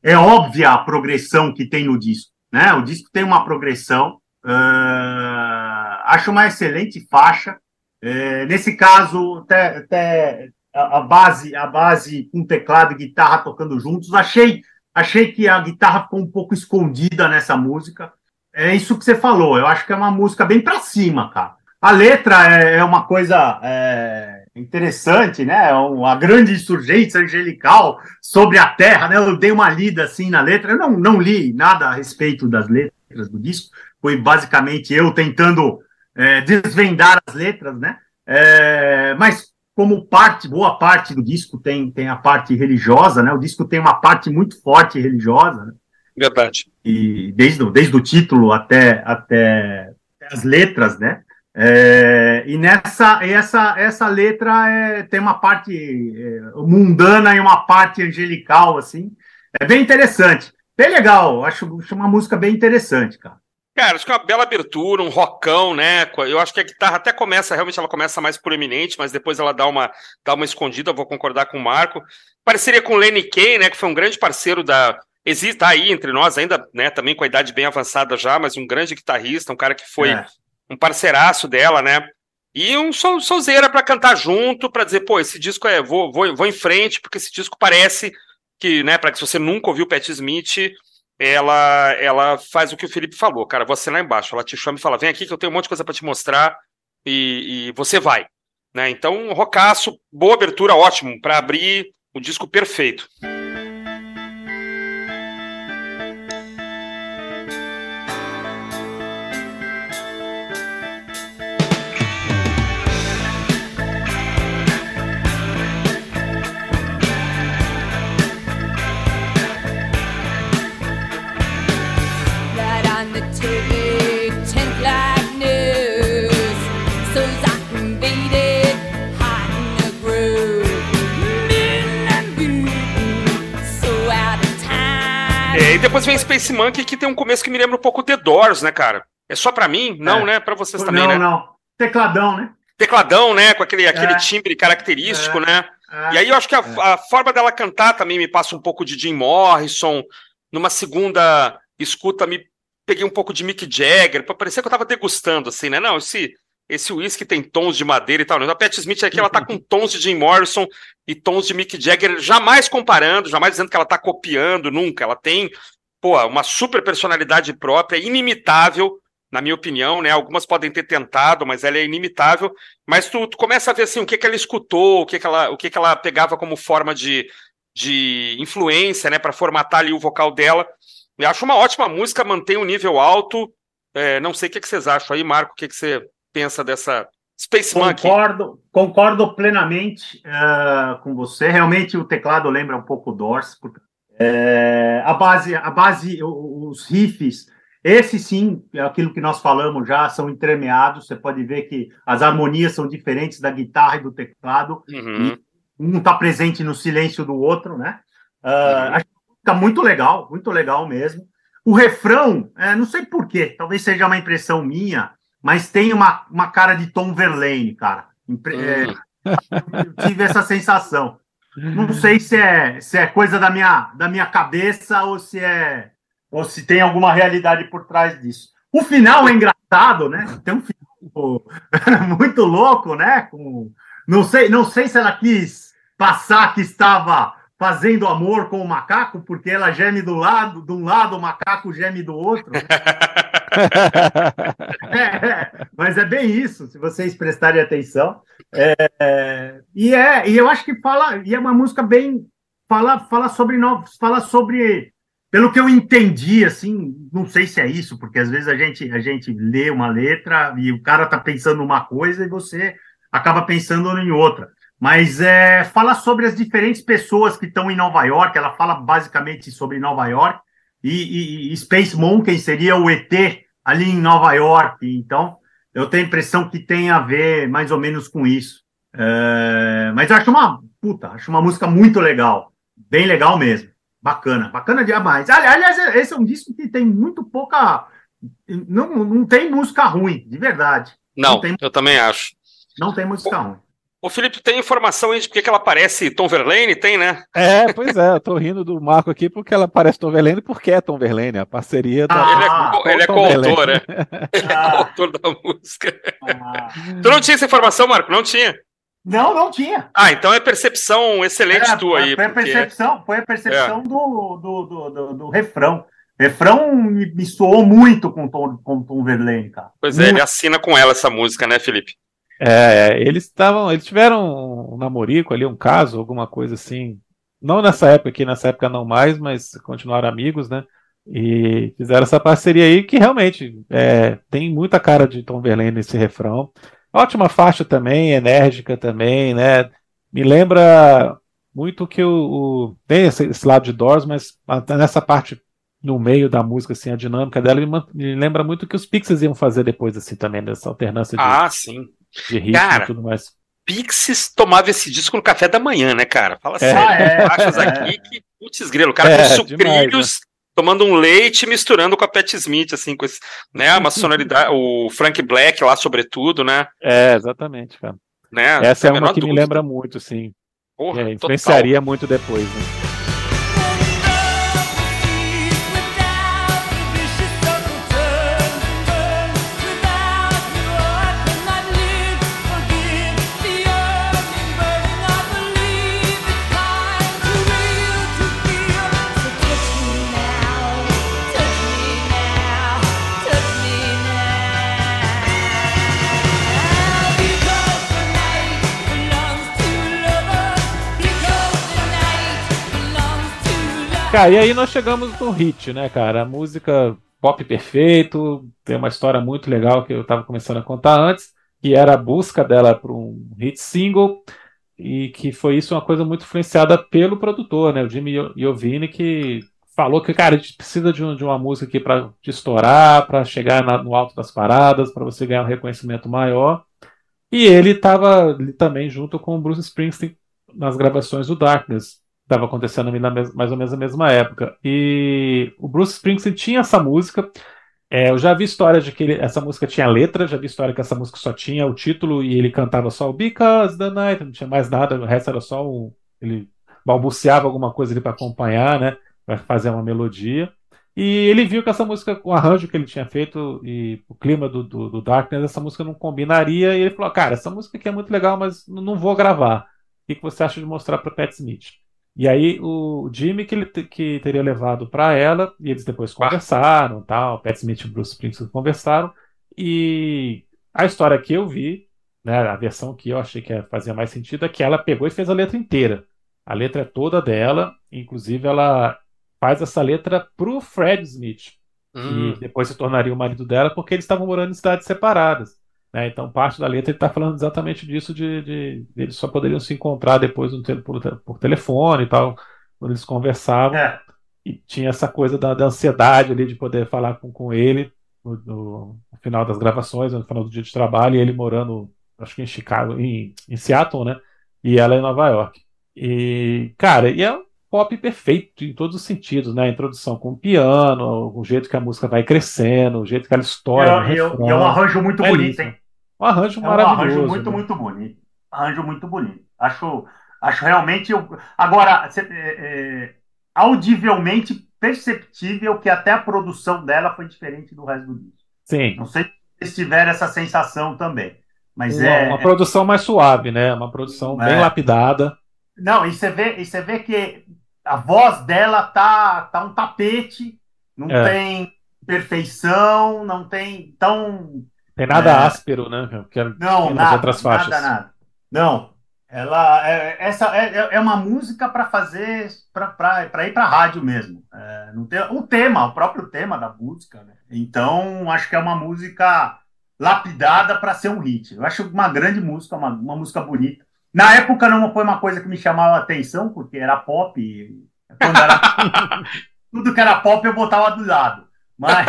Speaker 2: é, é óbvia a progressão que tem no disco. Né? O disco tem uma progressão. Uh, acho uma excelente faixa. É, nesse caso, até, até a, base, a base com teclado e guitarra tocando juntos. Achei, achei que a guitarra ficou um pouco escondida nessa música. É isso que você falou. Eu acho que é uma música bem para cima, cara. A letra é, é uma coisa é, interessante, né? É uma grande insurgência angelical sobre a Terra, né? Eu dei uma lida assim na letra. Eu não, não li nada a respeito das letras do disco. Foi basicamente eu tentando é, desvendar as letras, né? É, mas como parte, boa parte do disco tem, tem a parte religiosa, né? O disco tem uma parte muito forte religiosa. Né?
Speaker 1: Verdade.
Speaker 2: E desde, desde o título até, até as letras, né? É, e nessa essa, essa letra é, tem uma parte é, mundana e uma parte angelical, assim. É bem interessante. Bem legal. Acho, acho uma música bem interessante, cara.
Speaker 1: Cara, acho que é uma bela abertura, um rockão, né? Eu acho que a guitarra até começa, realmente ela começa mais proeminente, mas depois ela dá uma, dá uma escondida, vou concordar com o Marco. Parceria com o Lenny Kay, né? Que foi um grande parceiro da. Existe tá aí entre nós, ainda, né? Também com a idade bem avançada já, mas um grande guitarrista, um cara que foi é um parceiraço dela, né? E um solzeira para cantar junto, para dizer, pô, esse disco é, vou, vou, vou em frente, porque esse disco parece que, né, para que se você nunca ouviu Pat Smith, ela ela faz o que o Felipe falou, cara, você lá embaixo, ela te chama e fala, vem aqui que eu tenho um monte de coisa para te mostrar e, e, você vai, né? Então, rocaço, boa abertura, ótimo, para abrir o disco perfeito. Depois vem Space Monkey, que tem um começo que me lembra um pouco The Doors, né, cara? É só pra mim? Não, é. né? Pra vocês também,
Speaker 2: não,
Speaker 1: né?
Speaker 2: Não, não. Tecladão, né?
Speaker 1: Tecladão, né? Com aquele, aquele é. timbre característico, é. né? É. E aí eu acho que a, a, forma dela cantar também me passa um pouco de Jim Morrison. Numa segunda escuta, me peguei um pouco de Mick Jagger, pra parecer que eu tava degustando, assim, né? Não, esse esse whisky tem tons de madeira e tal. Né? A Pat Smith aqui ela tá com tons de Jim Morrison e tons de Mick Jagger, jamais comparando, jamais dizendo que ela tá copiando, nunca. Ela tem pô, uma super personalidade própria, inimitável, na minha opinião, né? Algumas podem ter tentado, mas ela é inimitável. Mas tu, tu começa a ver assim, o que, que ela escutou, o que, que, ela, o que, que ela pegava como forma de, de influência, né? Para formatar ali o vocal dela. Eu acho uma ótima música, mantém um nível alto. É, não sei o que, que vocês acham aí, Marco, o que, que você pensa dessa Space Monkey?
Speaker 2: Concordo, concordo plenamente uh, com você. Realmente o teclado lembra um pouco Doors, porque é, a base, a base, os riffs, esse sim, é aquilo que nós falamos já, são entremeados. Você pode ver que as harmonias são diferentes da guitarra e do teclado. Uhum. um está presente no silêncio do outro, né? Uh, uhum. Acho que tá muito legal, muito legal mesmo. O refrão, é, não sei porquê, talvez seja uma impressão minha, mas tem uma, uma cara de Tom Verlaine, cara. Impre é, uhum. eu tive essa sensação. Não sei se é, se é coisa da minha, da minha cabeça ou se é, ou se tem alguma realidade por trás disso. O final é engraçado, né? Tem um final muito louco, né? Com, não sei, não sei se ela quis passar que estava fazendo amor com o macaco, porque ela geme do lado, de um lado, o macaco geme do outro. Né? é, mas é bem isso, se vocês prestarem atenção. É, e é, e eu acho que fala, e é uma música bem fala, fala sobre novos, fala sobre pelo que eu entendi, assim, não sei se é isso, porque às vezes a gente a gente lê uma letra e o cara tá pensando uma coisa e você acaba pensando em outra. Mas é, fala sobre as diferentes pessoas que estão em Nova York. Ela fala basicamente sobre Nova York e, e, e Space Monkey seria o ET ali em Nova York. Então, eu tenho a impressão que tem a ver mais ou menos com isso. É, mas eu acho uma puta, acho uma música muito legal, bem legal mesmo, bacana, bacana demais. Aliás, esse é um disco que tem muito pouca, não, não tem música ruim, de verdade.
Speaker 1: Não,
Speaker 2: não tem,
Speaker 1: eu também acho.
Speaker 2: Não tem música ruim.
Speaker 1: Ô, Felipe, tem informação aí de porque que ela parece Tom Verlaine? Tem, né?
Speaker 3: É, pois é, eu tô rindo do Marco aqui porque ela parece Tom Verlaine porque é Tom Verlaine, a parceria da.
Speaker 1: Ah, ele é, ele é coautor, né? Ele é ah. coautor da música. Ah. Tu não tinha essa informação, Marco? Não tinha?
Speaker 2: Não, não tinha.
Speaker 1: Ah, então é percepção excelente é, tua aí.
Speaker 2: Foi a percepção, foi a percepção é. do, do, do, do, do refrão. Refrão me, me soou muito com Tom, com Tom Verlaine, cara.
Speaker 1: Pois é, ele assina com ela essa música, né, Felipe?
Speaker 3: É, eles estavam, eles tiveram um namorico ali, um caso, alguma coisa assim. Não nessa época aqui, nessa época não mais, mas continuaram amigos, né? E fizeram essa parceria aí que realmente é, tem muita cara de Tom Verlaine nesse refrão. Ótima faixa também, enérgica também, né? Me lembra muito que o, o tem esse, esse, lado de Doors, mas nessa parte no meio da música, assim, a dinâmica dela me, me lembra muito que os Pixies iam fazer depois, assim, também, nessa alternância de,
Speaker 1: ah, sim
Speaker 3: de ritmo cara, e tudo mais.
Speaker 1: Pixies tomava esse disco no café da manhã, né, cara? Fala assim, é. faixas é. aqui que, putz grilo, o cara é, com sucrilhos, demais, né? tomando um leite misturando com a Pat Smith, assim, com esse, né, uma sonoridade, o Frank Black lá, sobretudo, né?
Speaker 3: É, exatamente, cara. Né? Essa é uma que dúvida. me lembra muito, sim. Porra, é, influenciaria total. muito depois, né? Cara, e aí nós chegamos no hit, né, cara? A música pop perfeito, tem uma história muito legal que eu estava começando a contar antes, que era a busca dela para um hit single, e que foi isso uma coisa muito influenciada pelo produtor, né, o Jimmy Iovine, que falou que, cara, a gente precisa de, um, de uma música aqui para estourar, para chegar na, no alto das paradas, para você ganhar um reconhecimento maior. E ele estava também junto com o Bruce Springsteen nas gravações do Darkness estava acontecendo na mais ou menos na mesma época. E o Bruce Springsteen tinha essa música. É, eu já vi história de que ele, essa música tinha letra, já vi história que essa música só tinha o título e ele cantava só o Because the Night, não tinha mais nada, o resto era só um. Ele balbuciava alguma coisa ali para acompanhar, né? Para fazer uma melodia. E ele viu que essa música, o arranjo que ele tinha feito e o clima do, do, do Darkness, essa música não combinaria. E ele falou: Cara, essa música aqui é muito legal, mas não vou gravar. O que você acha de mostrar para Pat Smith? E aí o Jimmy que ele que teria levado para ela e eles depois conversaram, tal, Pat Smith e Bruce Springsteen conversaram e a história que eu vi, né, a versão que eu achei que fazia mais sentido é que ela pegou e fez a letra inteira. A letra é toda dela, inclusive ela faz essa letra pro Fred Smith, hum. que depois se tornaria o marido dela, porque eles estavam morando em cidades separadas. Né? Então, parte da letra ele está falando exatamente disso, de, de, eles só poderiam se encontrar depois no, por, por telefone e tal, quando eles conversavam. É. E tinha essa coisa da, da, ansiedade ali de poder falar com, com ele no, no, final das gravações, no final do dia de trabalho, e ele morando, acho que em Chicago, em, em Seattle, né? E ela em Nova York. E, cara, e é um pop perfeito em todos os sentidos, né? A introdução com o piano, o jeito que a música vai crescendo, o jeito que ela estoura.
Speaker 2: E, é, e é um arranjo muito bonito, hein?
Speaker 3: Um arranjo é um maravilhoso.
Speaker 2: arranjo muito, né? muito bonito. Arranjo muito bonito. Acho, acho realmente. Eu... Agora, é, é, audivelmente, perceptível que até a produção dela foi diferente do resto do disco.
Speaker 3: Sim.
Speaker 2: Não sei se vocês tiveram essa sensação também. Mas
Speaker 3: uma,
Speaker 2: é.
Speaker 3: uma produção mais suave, né? Uma produção
Speaker 2: É.
Speaker 3: bem lapidada.
Speaker 2: Não, e você vê, e você vê que a voz dela tá, tá um tapete, não
Speaker 3: É.
Speaker 2: tem perfeição, não tem. Então,
Speaker 3: Tem nada
Speaker 2: É.
Speaker 3: áspero, né? Que é-
Speaker 2: Não, nada,
Speaker 3: outras faixas.
Speaker 2: nada, nada. Não, ela é, essa é, é uma música para fazer para ir para rádio mesmo. É, não tem, o tema, o próprio tema da música. Né? Então, acho que é uma música lapidada para ser um hit. Eu acho uma grande música, uma, uma música bonita. Na época não foi uma coisa que me chamava a atenção, porque era pop. e quando era- tudo que era pop eu botava do lado. Mas,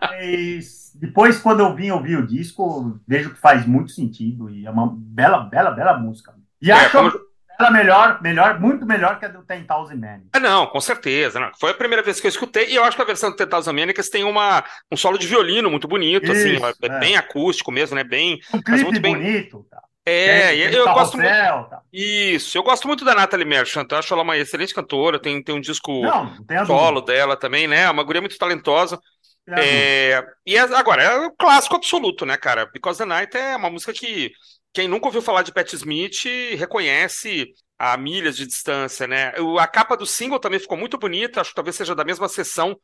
Speaker 2: mas depois, quando eu vim ouvir o disco, vejo que faz muito sentido e é uma bela, bela, bela música. E
Speaker 1: É,
Speaker 2: acho
Speaker 1: como-
Speaker 2: ela melhor, melhor, muito melhor que a do Ten Thousand Men.
Speaker 1: Ah, não, com certeza. Não. Foi a primeira vez que eu escutei, e eu acho que a versão do Tetas Amênicas tem uma, um solo de violino muito bonito, assim,
Speaker 2: Isso,
Speaker 1: é,
Speaker 2: é.
Speaker 1: bem acústico mesmo, né? Bem.
Speaker 2: Um clipe
Speaker 1: muito bem-
Speaker 2: bonito. Tá?
Speaker 1: É, e
Speaker 2: tem
Speaker 1: eu gosto muito.
Speaker 2: tá?
Speaker 1: Isso, eu gosto muito da Natalie Merchant, eu acho ela uma excelente cantora, tem, tem um disco
Speaker 2: Não,
Speaker 1: solo dela também, né? Uma guria muito talentosa. É, e é- agora, é um clássico absoluto, né, cara? Because the Night é uma música que quem nunca ouviu falar de Pat Smith reconhece a milhas de distância, né? A capa do single também ficou muito bonita, acho que talvez seja da mesma seção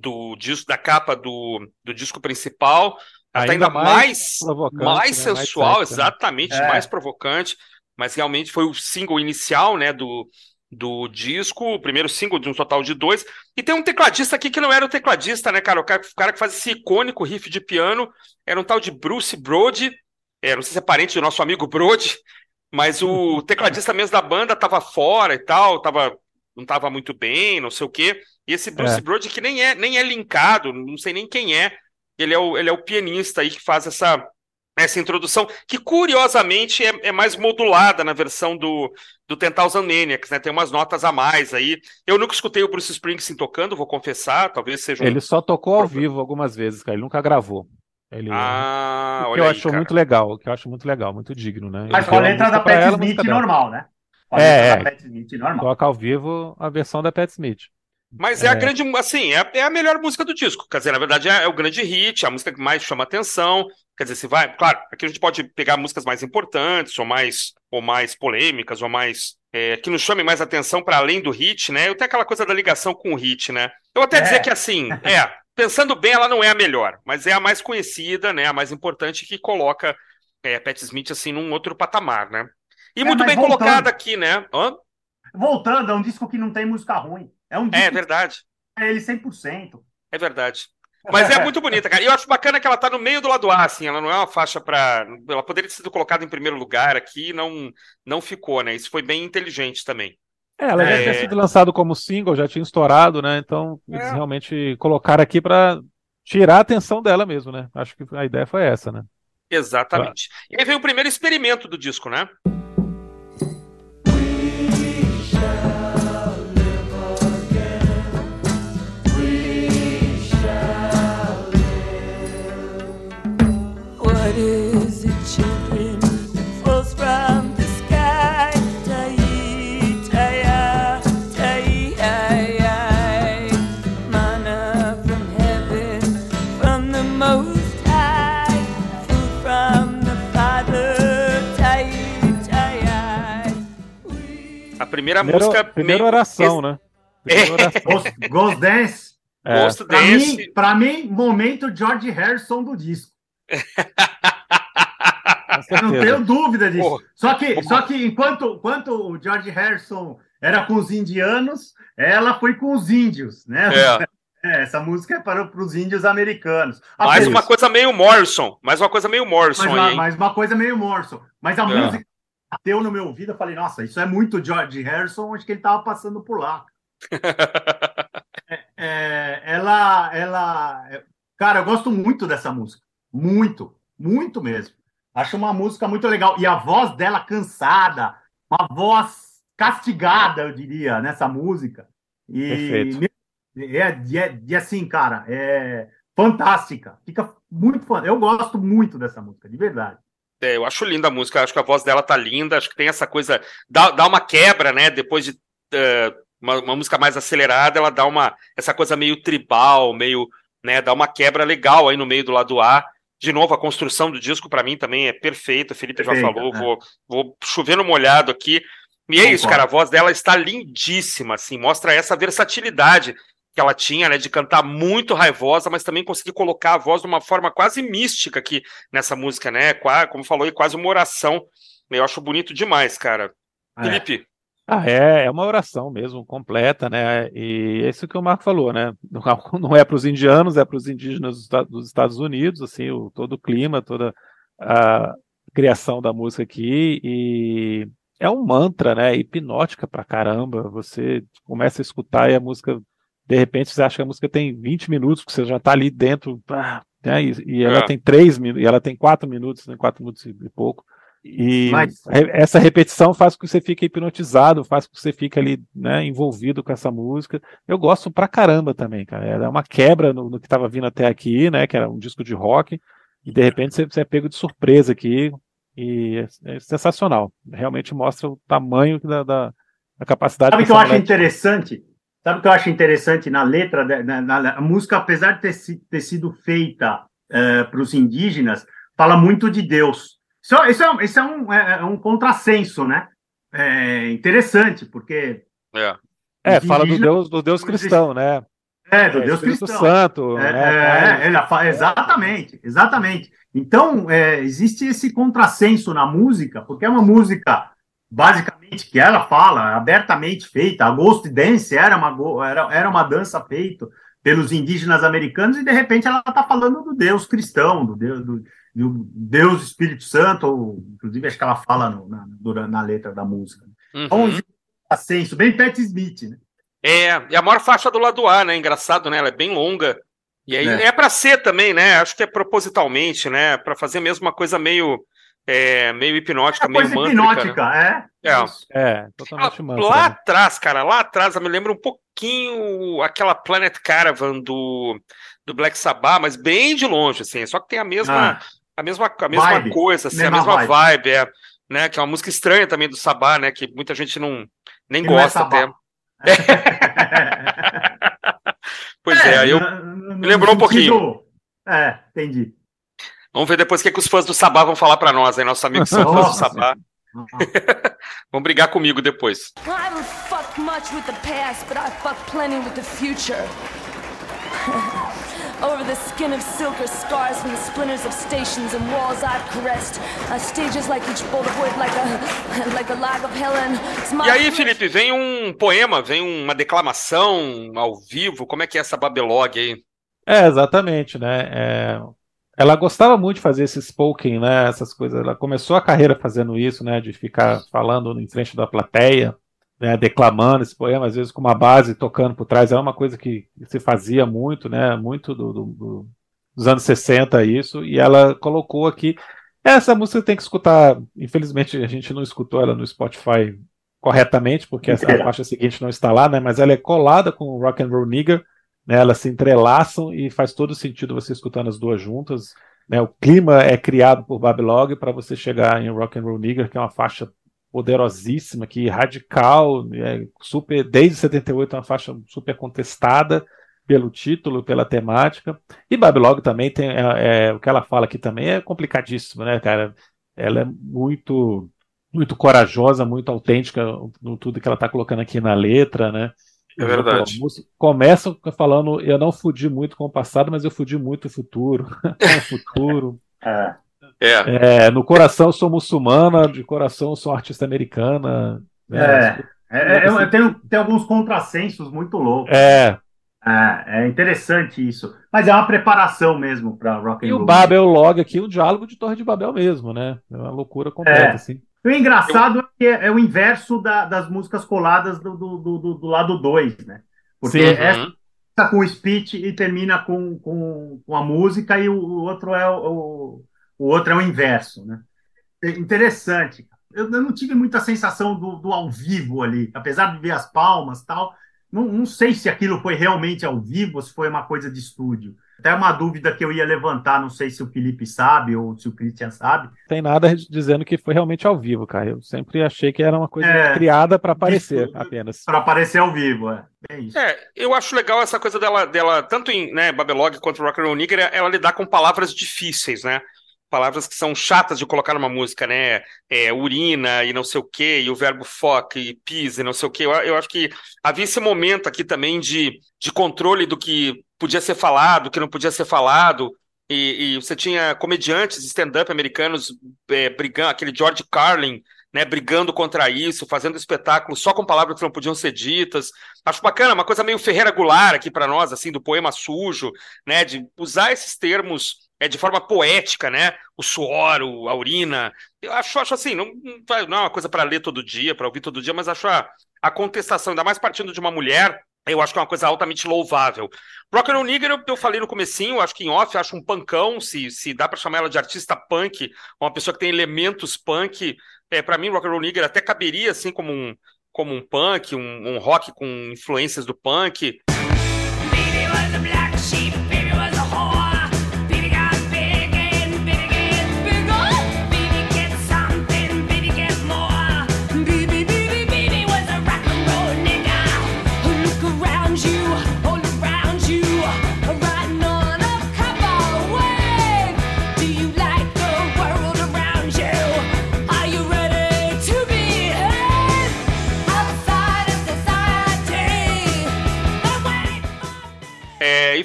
Speaker 1: do disco, da capa do, do disco principal. Ela tá
Speaker 3: Ainda
Speaker 1: ainda
Speaker 3: mais
Speaker 1: mais,
Speaker 3: provocante,
Speaker 1: mais
Speaker 3: né? Mais
Speaker 1: sensual,
Speaker 3: né?
Speaker 1: exatamente,
Speaker 2: É.
Speaker 1: mais provocante, mas realmente foi o single inicial, né, do, do disco, o primeiro single de um total de dois. E tem um tecladista aqui que não era o tecladista, né, cara? O cara, o cara que faz esse icônico riff de piano era um tal de Bruce Brody, é, não sei se é parente do nosso amigo Brody, mas o tecladista mesmo da banda tava fora e tal, tava, não tava muito bem, não sei o quê. E esse Bruce
Speaker 3: É.
Speaker 1: Brody que nem é, nem é linkado, não sei nem quem é, ele é o, ele é o pianista aí que faz essa, essa introdução, que curiosamente é, é mais modulada na versão do, do Ten Thousand Maniacs, né? Tem umas notas a mais aí. Eu nunca escutei o Bruce Springsteen tocando, vou confessar, talvez seja um...
Speaker 3: Ele só tocou ao vivo algumas vezes, cara. Ele nunca gravou. Ele,
Speaker 1: Ah,
Speaker 3: o que
Speaker 1: olha
Speaker 3: eu
Speaker 1: aí,
Speaker 3: acho
Speaker 1: cara.
Speaker 3: muito legal, o que eu acho muito legal, muito digno, né?
Speaker 2: Mas com a letra da Pat
Speaker 3: ela, a
Speaker 2: Smith normal, né? Com a
Speaker 3: É,
Speaker 2: letra
Speaker 3: é.
Speaker 2: da Pat Smith normal.
Speaker 3: Toca ao vivo a versão da Pat Smith.
Speaker 1: Mas é, a
Speaker 3: É.
Speaker 1: grande, assim, é, é a melhor música do disco. Quer dizer, na verdade, é, é o grande hit, a música que mais chama atenção. Quer dizer, se vai. Claro, aqui a gente pode pegar músicas mais importantes, ou mais, ou mais polêmicas, ou mais. é, que nos chamem mais atenção para além do hit, né? Eu tenho aquela coisa da ligação com o hit, né? Eu até
Speaker 2: É.
Speaker 1: dizer que, assim, é, pensando bem, ela não é a melhor, mas é a mais conhecida, né? A mais importante que coloca é, Pat Smith, assim, num outro patamar, né? E
Speaker 2: É,
Speaker 1: muito bem
Speaker 2: voltando.
Speaker 1: colocada aqui, né? Hã?
Speaker 2: Voltando, é um disco que não tem música ruim. É um
Speaker 1: É
Speaker 2: disco
Speaker 1: verdade.
Speaker 2: que é ele 100%.
Speaker 1: É verdade. Mas é muito bonita, cara. E eu acho bacana que ela tá no meio do lado A, assim. Ela não é uma faixa pra. Ela poderia ter sido colocada em primeiro lugar aqui, não, não ficou, né? Isso foi bem inteligente também.
Speaker 3: É, ela já
Speaker 1: É.
Speaker 3: tinha sido lançado como single, já tinha estourado, né? Então, eles
Speaker 1: É.
Speaker 3: realmente colocaram aqui pra tirar a atenção dela mesmo, né? Acho que a ideia foi essa, né?
Speaker 1: Exatamente. E aí vem o primeiro experimento do disco, né? A primeira
Speaker 3: Primeiro,
Speaker 1: música.
Speaker 3: primeira
Speaker 1: meio-
Speaker 3: oração, né? Primeira oração.
Speaker 2: Ghost, Ghost Dance,
Speaker 3: É.
Speaker 1: Ghost
Speaker 2: pra
Speaker 1: Dance.
Speaker 2: mim, pra mim, momento George Harrison do disco. Não tenho dúvida disso.
Speaker 1: Porra.
Speaker 2: Só que, só que enquanto, enquanto o George Harrison era com os indianos, ela foi com os índios, né?
Speaker 1: É.
Speaker 2: É, essa música é para, para os índios americanos.
Speaker 1: Mais uma coisa meio Morrison. Mais uma coisa meio Morrison
Speaker 2: mas,
Speaker 1: aí,
Speaker 2: uma, mas uma coisa meio Morrison. Mas a
Speaker 3: É.
Speaker 2: música bateu no meu ouvido, eu falei, nossa, isso é muito George Harrison, acho que ele estava passando por lá. É, ela, ela, é- cara, eu gosto muito dessa música, muito, muito mesmo. Acho uma música muito legal e a voz dela cansada, uma voz castigada, eu diria, nessa música. E é, é, e assim, cara, é fantástica. Fica muito fã. Eu gosto muito dessa música, de verdade.
Speaker 1: É, eu acho linda a música, acho que a voz dela tá linda, acho que tem essa coisa, dá, dá uma quebra, né? Depois de eh, uma, uma música mais acelerada, ela dá uma essa coisa meio tribal, meio, né, dá uma quebra legal aí no meio do lado A. De novo, a construção do disco para mim também é perfeita. O Felipe já falou,
Speaker 2: é.
Speaker 1: vou, vou chover no molhado aqui. E é isso, cara, a voz dela está lindíssima, assim, mostra essa versatilidade que ela tinha, né, de cantar muito raivosa, mas também conseguir colocar a voz de uma forma quase mística aqui nessa música, né? Qua- Como falou, aí, quase uma oração. Eu acho bonito demais, cara.
Speaker 2: É.
Speaker 1: Felipe,
Speaker 3: Ah, é, é uma oração mesmo, completa, né? E é isso que o Marco falou, né? Não, não é para os indianos, é para os indígenas dos Estados Unidos, assim, o, todo o clima, toda a criação da música aqui. E é um mantra, né? Hipnótica pra caramba. Você começa a escutar e a música, de repente, você acha que a música tem 20 minutos, porque você já tá ali dentro, né? E, e ela
Speaker 1: É.
Speaker 3: tem três minutos, e ela tem quatro minutos, né? Quatro minutos e pouco. E
Speaker 2: Mas-
Speaker 3: essa repetição faz com que você fique hipnotizado, faz com que você fique ali, né, envolvido com essa música. Eu gosto pra caramba também, cara. Era uma quebra no, no que estava vindo até aqui, né, que era um disco de rock, e de repente você, você é pego de surpresa aqui, e é, é sensacional. Realmente mostra o tamanho da, da, da capacidade
Speaker 2: Sabe o
Speaker 3: que
Speaker 2: que eu acho interessante? Sabe o que eu acho interessante na letra, da- na, na- a música, apesar de ter, ter sido feita para os indígenas, fala muito de Deus. Isso, isso é, um- isso é um, é, é um contrassenso, né? É interessante, porque
Speaker 1: é.
Speaker 3: É, fala do Deus, do Deus cristão, né?
Speaker 2: é do
Speaker 3: É,
Speaker 2: Deus
Speaker 3: Espírito
Speaker 2: cristão.
Speaker 3: Santo,
Speaker 2: É,
Speaker 3: né?
Speaker 2: é, ela fa- exatamente, exatamente. Então, é, existe esse contrassenso na música, porque é uma música, basicamente, que ela fala, abertamente feita. A Ghost Dance era uma, era, era uma dança feita pelos indígenas americanos, e de repente ela está falando do Deus cristão, do Deus, do, do Deus Espírito Santo, ou, inclusive acho que ela fala no- na, durante- na letra da música. Então,
Speaker 1: Uhum.
Speaker 2: um contrassenso, bem Pat Smith, né?
Speaker 1: É, e a maior faixa do lado A, né? Engraçado, né? Ela é bem longa. E aí
Speaker 2: É.
Speaker 1: é, pra ser também, né? Acho que é propositalmente, né? Pra fazer mesmo uma coisa meio, é, meio hipnótica,
Speaker 2: É
Speaker 1: meio
Speaker 2: coisa
Speaker 1: mântrica, né?
Speaker 2: hipnótica, é.
Speaker 1: É.
Speaker 3: É,
Speaker 1: Ah,
Speaker 3: totalmente mantra,
Speaker 1: lá
Speaker 3: né?
Speaker 1: atrás, cara, lá atrás, eu me lembro um pouquinho aquela Planet Caravan do, do Black Sabbath, mas bem de longe, assim. Só que tem a mesma,
Speaker 2: Ah.
Speaker 1: a mesma, a mesma
Speaker 2: Vibe.
Speaker 1: coisa, assim, a
Speaker 2: Mesma vibe.
Speaker 1: vibe, é, né? Que é uma música estranha também do Sabá, né? Que muita gente não nem
Speaker 2: Que não é
Speaker 1: gosta
Speaker 2: Sabá.
Speaker 1: até. Pois é, eu
Speaker 2: me
Speaker 1: lembrou um pouquinho.
Speaker 2: É, entendi.
Speaker 1: Vamos ver depois o que, que os fãs do Sabá vão falar pra nós, aí, nossos amigos que são fãs do. Sabá. Vão brigar comigo depois.
Speaker 4: I haven't fucked much with the past, but I fucked plenty with the future. Over the skin of silk are scars from the splinters of stations and walls I've caressed. Uh, stages like each bolt of wood, like a like a log of Helen.
Speaker 1: E aí, Felipe, vem um poema, vem uma declamação ao vivo. Como é que é essa Babelog aí?
Speaker 3: É, exatamente, né? É, ela gostava muito de fazer esse spoken, né? Essas coisas. Ela começou a carreira fazendo isso, né? De ficar falando em frente da plateia, né? Declamando esse poema, às vezes com uma base tocando por trás. Era uma coisa que se fazia muito, né? Muito do, do- do- dos anos 60 isso. E ela colocou aqui. Essa música tem que escutar. Infelizmente a gente não escutou ela no Spotify corretamente, porque a, a
Speaker 2: Inteira.
Speaker 3: faixa seguinte não está lá, né? Mas ela é colada com o Rock and Roll Nigger né, elas se entrelaçam e faz todo sentido você escutando as duas juntas. né, o clima é criado por Babylog para você chegar em Rock and Roll Nigger, que é uma faixa poderosíssima, que radical, é super desde 78 é uma faixa super contestada pelo título, pela temática. E Babylog também tem é, é, o que ela fala aqui também é complicadíssimo, né, cara? Ela é muito muito corajosa, muito autêntica no tudo que ela está colocando aqui na letra, né?
Speaker 1: É verdade.
Speaker 3: Começa falando, eu não fudi muito com o passado, mas eu fudi muito o futuro. o futuro.
Speaker 2: É.
Speaker 1: É,
Speaker 3: É, no coração eu sou muçulmana, de coração eu sou artista americana. né?
Speaker 2: É, é, é, tem, tem alguns contrassensos muito loucos.
Speaker 3: É,
Speaker 2: É, é interessante isso. Mas é uma preparação mesmo para rock and
Speaker 3: e o
Speaker 2: roll.
Speaker 3: Babel Log aqui, um diálogo de Torre de Babel mesmo, né? É uma loucura completa,
Speaker 2: É.
Speaker 3: assim.
Speaker 2: E o engraçado é que é, é o inverso da- das músicas coladas do, do, do, do- do lado 2, né? Porque
Speaker 3: Sim.
Speaker 2: essa
Speaker 1: Uhum.
Speaker 2: com o speech e termina com, com, com a música, e o, o outro é o, o, outro é o inverso, né? É Interessante. Eu, eu não tive muita sensação do, do ao vivo ali, apesar de ver as palmas e tal. Não, não sei se aquilo foi realmente ao vivo ou se foi uma coisa de estúdio. Até uma dúvida que eu ia levantar, não sei se o Felipe sabe ou se o Christian sabe.
Speaker 3: Tem nada dizendo que foi realmente ao vivo, cara. Eu sempre achei que era uma coisa é, criada para aparecer apenas.
Speaker 2: Para aparecer ao vivo, é. É, isso.
Speaker 1: é, eu acho legal essa coisa dela, dela tanto em né, Babylog quanto Rock and Roll Nigger, ela lidar com palavras difíceis, né? Palavras que são chatas de colocar numa música, né? É, urina e não sei o quê, e o verbo fuck e pis e não sei o quê. Eu, eu, acho que havia esse momento aqui também de, de controle do que podia ser falado, do que não podia ser falado. E, e você tinha comediantes, stand-up americanos é, brigando, aquele George Carlin, né, brigando contra isso, fazendo espetáculo só com palavras que não podiam ser ditas. Acho bacana, uma coisa meio Ferreira Goulart aqui para nós, assim, do poema sujo, né, de usar esses termos é, de forma poética, né? O suor, o, a urina. Eu acho, acho assim, não, não é uma coisa para ler todo dia, para ouvir todo dia, mas acho a, a contestação, ainda mais partindo de uma mulher, eu acho que é uma coisa altamente louvável. Rock and Roll Nigger, eu, eu falei no comecinho, acho que em off, acho um pancão, se, se dá para chamar ela de artista punk, uma pessoa que tem elementos punk. É, para mim, Rock and Roll Nigger até caberia assim como um, como um punk, um, um rock com influências do punk.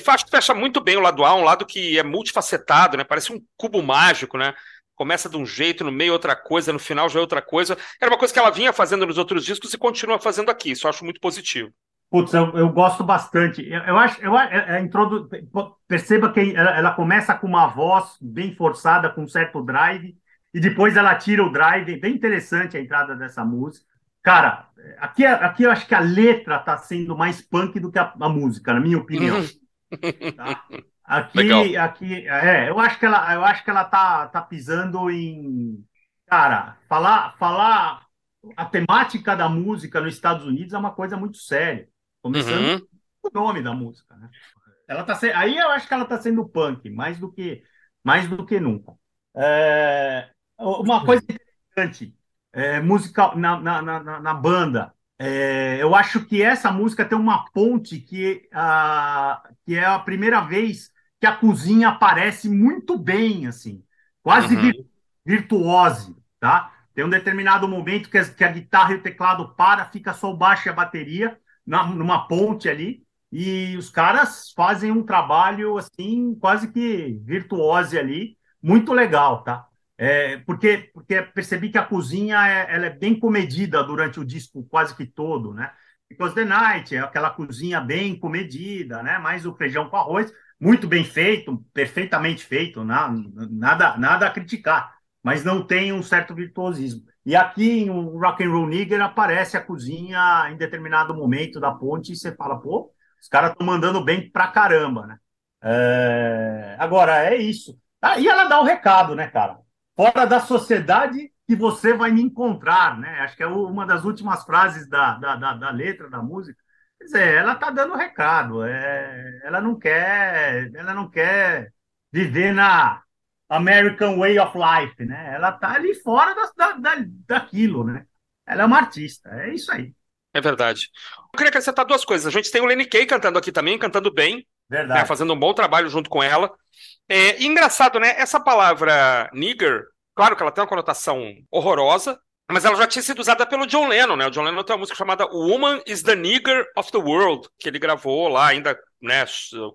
Speaker 1: Acho que fecha muito bem o lado A, um lado que é multifacetado, né? Parece um cubo mágico, né? Começa de um jeito, no meio outra coisa, no final já é outra coisa. Era uma coisa que ela vinha fazendo nos outros discos e continua fazendo aqui. Isso eu acho muito positivo.
Speaker 2: Putz, eu, eu gosto bastante. Eu, eu acho, eu, é, é, introdu... perceba que ela, ela, começa com uma voz bem forçada, com um certo drive, e depois ela tira o drive. Bem interessante a entrada dessa música. Cara, aqui, aqui eu acho que a letra está sendo mais punk do que a, a música, na minha opinião. Uhum. Tá? Aqui, aqui, é, eu acho que ela, eu acho que ela tá, tá pisando em, cara, falar, falar a temática da música nos Estados Unidos é uma coisa muito séria, começando uhum. o nome da música, né? Ela tá se... aí eu acho que ela tá sendo punk, mais do que, mais do que nunca. É, uma coisa interessante, é, musical na, na, na, na banda, é, eu acho que essa música tem uma ponte que, uh, que é a primeira vez que a cozinha aparece muito bem, assim, quase uhum. virtuose, tá? Tem um determinado momento que a, que a, guitarra e o teclado para, fica só o baixo e a bateria na, numa ponte ali, e os caras fazem um trabalho assim, quase que virtuose ali, muito legal, tá? É, porque, porque percebi que a cozinha é, ela é bem comedida durante o disco quase que todo, né? Because the Night é aquela cozinha bem comedida, né? Mais o feijão com arroz, muito bem feito, perfeitamente feito, nada, nada a criticar, mas não tem um certo virtuosismo. E aqui em Rock and Roll Nigger aparece a cozinha em determinado momento da ponte e você fala, pô, os caras estão mandando bem pra caramba, né? É... Agora, é isso. Ah, e ela dá o recado, né, cara? Fora da sociedade que você vai me encontrar, né? Acho que é uma das últimas frases da, da, da, da letra da música. Quer dizer, ela está dando recado. É, ela não quer, ela não quer viver na American Way of Life, né? Ela está ali fora da, da, daquilo, né? Ela é uma artista. É isso aí.
Speaker 1: É verdade. Eu queria acrescentar duas coisas. A gente tem o Lenny Kay cantando aqui também, cantando bem. Verdade. Né, fazendo um bom trabalho junto com ela. É, engraçado, né? Essa palavra nigger, claro que ela tem uma conotação horrorosa, mas ela já tinha sido usada pelo John Lennon, né? O John Lennon tem uma música chamada Woman is the Nigger of the World, que ele gravou lá ainda, né,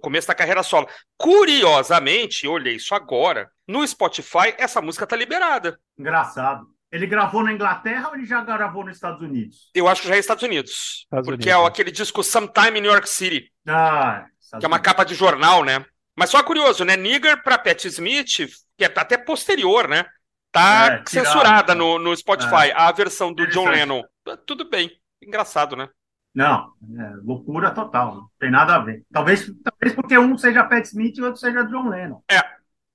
Speaker 1: começo da carreira solo. Curiosamente, eu olhei isso agora, no Spotify, essa música tá liberada.
Speaker 2: Engraçado. Ele gravou na Inglaterra ou ele já gravou nos Estados Unidos?
Speaker 1: Eu acho que já é Estados Unidos. Estados porque Unidos. é aquele disco Sometime in New York City. Ah, que é uma capa de jornal, né? Mas só curioso, né? Nigger para Pat Smith, que é até posterior, né? Tá é, censurada no, no Spotify, é. a versão do John Lennon. Tudo bem. Engraçado, né?
Speaker 2: Não, é loucura total. Não tem nada a ver. Talvez, talvez porque um seja Pat Smith e o outro seja John Lennon.
Speaker 1: É,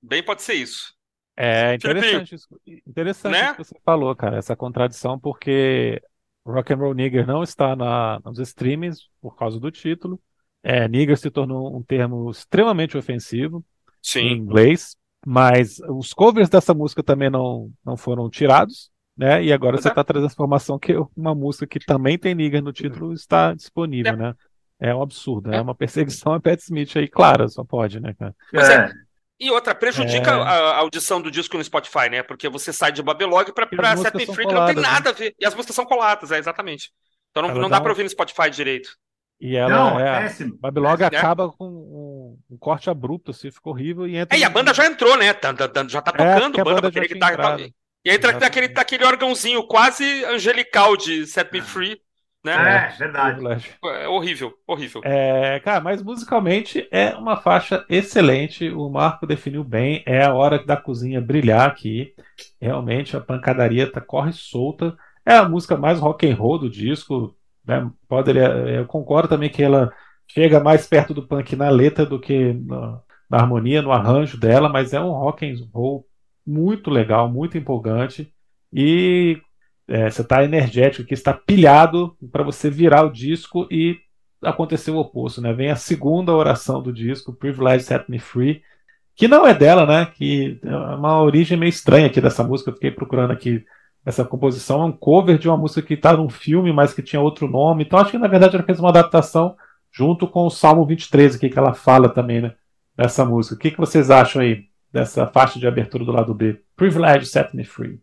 Speaker 1: bem pode ser isso.
Speaker 3: É interessante isso. Interessante né? que você falou, cara, essa contradição, porque Rock and Roll Nigger não está na, nos streams por causa do título, É, nigger se tornou um termo extremamente ofensivo
Speaker 1: Sim.
Speaker 3: em inglês, mas os covers dessa música também não, não foram tirados, né? E agora você
Speaker 1: é.
Speaker 3: está trazendo a informação que uma música que também tem nigger no título está disponível,
Speaker 1: É.
Speaker 3: né? É um absurdo, é,
Speaker 1: É.
Speaker 3: uma perseguição a Pat Smith aí, clara, só pode, né, cara?
Speaker 1: Pois
Speaker 2: É,
Speaker 1: E outra, prejudica
Speaker 3: É.
Speaker 1: a, a audição do disco no Spotify, né? Porque você sai de Babylog pra, pra Set
Speaker 3: são
Speaker 1: Free, que não tem
Speaker 3: né?
Speaker 1: nada a ver. E as músicas são coladas, é, exatamente. Então não, não
Speaker 3: dá
Speaker 1: dá pra
Speaker 3: um-
Speaker 1: ouvir no Spotify direito.
Speaker 3: E ela
Speaker 2: não,
Speaker 3: é,
Speaker 2: é péssimo.
Speaker 3: Babylog
Speaker 1: É.
Speaker 3: acaba com um, um corte abrupto, assim, ficou horrível e entra.
Speaker 1: É, e a banda já entrou, né? Tá- Já tá
Speaker 3: É,
Speaker 1: tocando
Speaker 3: porque a
Speaker 1: banda,
Speaker 3: banda
Speaker 1: pra
Speaker 3: já
Speaker 1: tá-
Speaker 3: entrado.
Speaker 1: E entra aquele, aquele órgãozinho quase angelical de Set Me Free, né?
Speaker 2: É, verdade.
Speaker 3: Privilégio.
Speaker 1: É horrível, horrível.
Speaker 3: É, cara, mas musicalmente é uma faixa excelente. O Marco definiu bem. É a hora da cozinha brilhar aqui. Realmente a pancadaria tá, corre solta. É a música mais rock and roll do disco. Né? Poderia, eu concordo também que ela chega mais perto do punk na letra do que na, na harmonia, no arranjo dela, mas é um rock and roll muito legal, muito empolgante. E é, você está energético aqui, está pilhado para você virar o disco e acontecer o oposto, né? Vem a segunda oração do disco, Privilege Set Me Free, que não é dela, né? Que é uma origem meio estranha aqui dessa música. Eu fiquei procurando aqui essa composição, é um cover de uma música que está num filme, mas que tinha outro nome. Então acho que na verdade ela fez uma adaptação junto com o Salmo 23 aqui que ela fala também, né? Música. O que, que vocês acham aí dessa faixa de abertura do lado B? Privilege Set Me Free.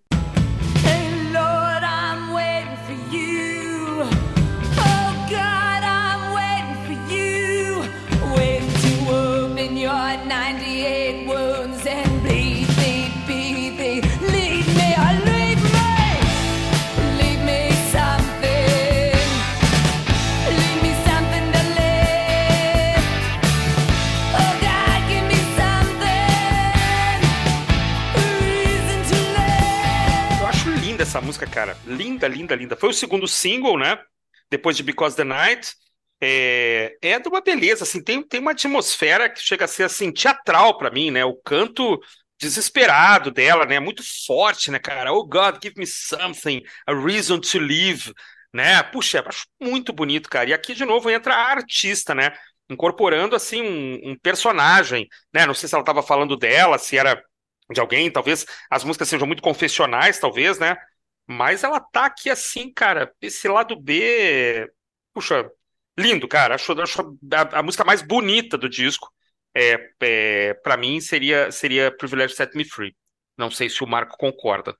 Speaker 1: Linda essa música, cara. Linda, linda, linda. Foi o segundo single, né? Depois de Because the Night. É, é de uma beleza, assim, tem, tem uma atmosfera que chega a ser, assim, teatral pra mim, né? O canto desesperado dela, né? Muito forte, né, cara? Oh God, give me something, a reason to live, né? Puxa, acho muito bonito, cara. E aqui, de novo, entra a artista, né? Incorporando, assim, um, um personagem, né? Não sei se ela estava falando dela, se era de alguém, talvez as músicas sejam muito confessionais, talvez, né? Mas ela tá aqui assim, cara, esse lado B, puxa, lindo, cara. Acho, acho a, a música mais bonita do disco. É, é, para mim seria seria Privilege Set Me Free. Não sei se o Marco concorda.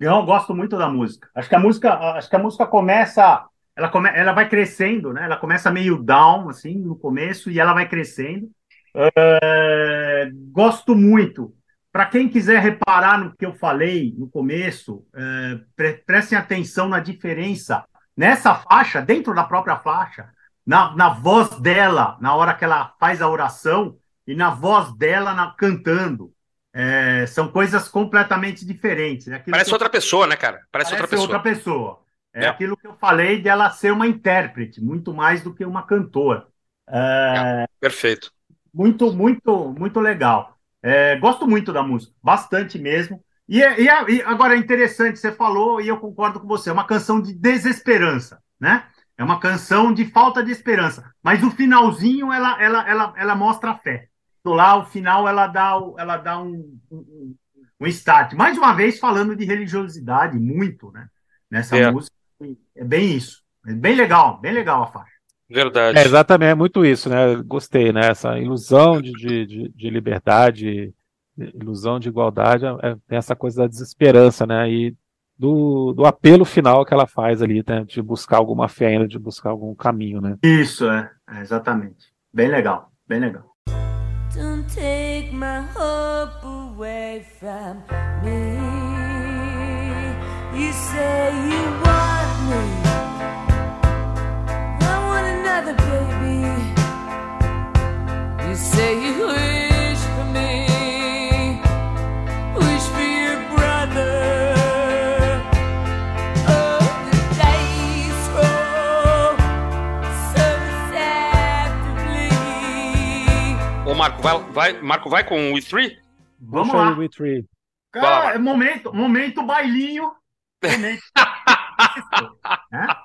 Speaker 2: Eu gosto muito da música. Acho que a música, acho que a música começa, ela come, ela vai crescendo, né? Ela começa meio down assim no começo e ela vai crescendo. É, gosto muito. Para quem quiser reparar no que eu falei no começo, é, pre prestem atenção na diferença nessa faixa, dentro da própria faixa, na, na voz dela, na hora que ela faz a oração, e na voz dela na, cantando. É, são coisas completamente diferentes. É aquilo
Speaker 1: Parece
Speaker 2: eu-
Speaker 1: outra pessoa, né, cara? Parece,
Speaker 2: Parece
Speaker 1: outra pessoa.
Speaker 2: outra pessoa. É,
Speaker 1: É.
Speaker 2: aquilo que eu falei dela ser uma intérprete, muito mais do que uma cantora. É,
Speaker 1: Perfeito.
Speaker 2: muito, muito, muito legal. É, gosto muito da música, bastante mesmo. E, é- e é- e agora é interessante, você falou, e eu concordo com você, é uma canção de desesperança, né? É uma canção de falta de esperança. Mas o finalzinho, ela, ela, ela, ela mostra a fé. Do lá, o final, ela dá, ela dá um, um, um start. Mais uma vez, falando de religiosidade, muito, né? Nessa
Speaker 1: É.
Speaker 2: música. É bem isso. É bem legal, bem legal a faixa.
Speaker 1: Verdade.
Speaker 3: É, exatamente, é muito isso, né? Gostei, né? Essa ilusão de, de, de, de liberdade, ilusão de igualdade, é, tem essa coisa da desesperança, né? E do, do apelo final que ela faz ali, né? De buscar alguma fé ainda, de buscar algum caminho, né?
Speaker 2: Isso, é, é exatamente. Bem legal, bem legal.
Speaker 4: Don't take my hope away from me. You say you want me.
Speaker 1: Marco, vai, vai, Marco, vai com o E3?
Speaker 2: Vamos
Speaker 3: Puxa aí
Speaker 2: lá.
Speaker 3: o We Three.
Speaker 1: Vai lá,
Speaker 2: Cara,
Speaker 1: vai.
Speaker 2: é momento, momento bailinho. Momento. né?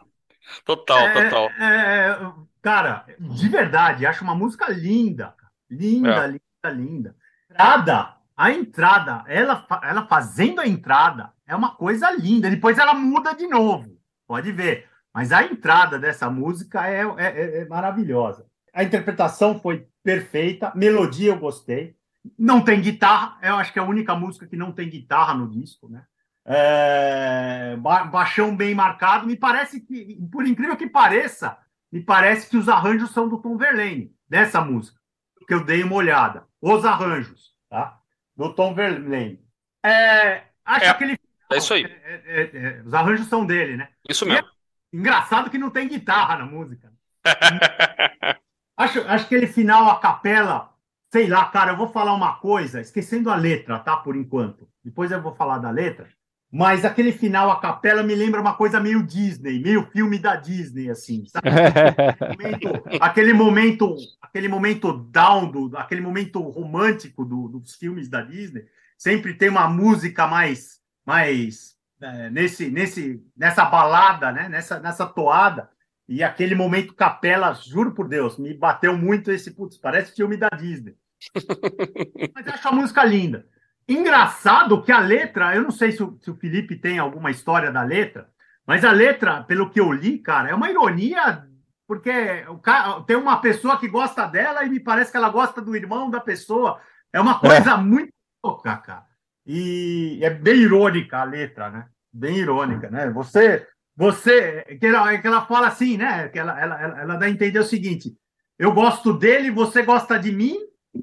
Speaker 1: Total,
Speaker 2: É,
Speaker 1: total.
Speaker 2: é, cara, de verdade, acho uma música linda. Linda, é. linda, linda. Entrada, a entrada, ela, ela fazendo a entrada, é uma coisa linda. Depois ela muda de novo, pode ver. Mas a entrada dessa música é, é, é, é maravilhosa. A interpretação foi perfeita, melodia eu gostei. Não tem guitarra, eu acho que é a única música que não tem guitarra no disco, né? É, baixão bem marcado. Me parece que, por incrível que pareça, me parece que os arranjos são do Tom Verlaine, dessa música, que eu dei uma olhada. Os arranjos, tá? Do Tom Verlaine. É, acho
Speaker 1: é,
Speaker 2: que ele.
Speaker 1: É isso aí.
Speaker 2: É, é, é, os arranjos são dele, né?
Speaker 1: Isso mesmo.
Speaker 2: engraçado que não tem guitarra na música. acho, acho que ele final, a capela, sei lá, cara, eu vou falar uma coisa, esquecendo a letra, tá? Por enquanto. Depois eu vou falar da letra. Mas aquele final, a capela, me lembra uma coisa meio Disney, meio filme da Disney, assim, sabe? aquele momento, aquele momento down, do, aquele momento romântico do, dos filmes da Disney, sempre tem uma música mais, mais é, nesse, nesse, nessa balada, né? nessa, nessa toada. E aquele momento capela, juro por Deus, me bateu muito esse, putz, parece filme da Disney. Mas acho a música linda. Engraçado que a letra, eu não sei se o, se o Felipe tem alguma história da letra, mas a letra, pelo que eu li, cara, é uma ironia, porque o cara, tem uma pessoa que gosta dela e me parece que ela gosta do irmão da pessoa. É uma coisa é. muito louca, cara. E é bem irônica a letra, né? Bem irônica, né? Você, você, que ela, que ela fala assim, né? Que ela, ela, ela, ela dá a entender o seguinte: eu gosto dele, você gosta de mim,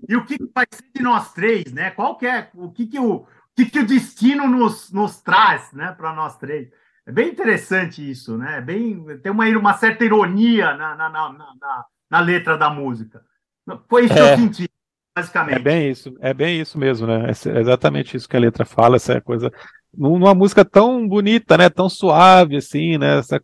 Speaker 2: e o que vai ser de nós três, né? Qual que é, o que, que, o, que, que o destino nos, nos traz, né, para nós três? É bem interessante isso, né? É bem, tem uma, uma certa ironia na, na, na, na, na letra da música. Foi isso é, que eu é. senti, basicamente.
Speaker 3: É bem isso, é bem isso mesmo, né? É exatamente isso que a letra fala, essa coisa numa música tão bonita, né, tão suave assim, né, essa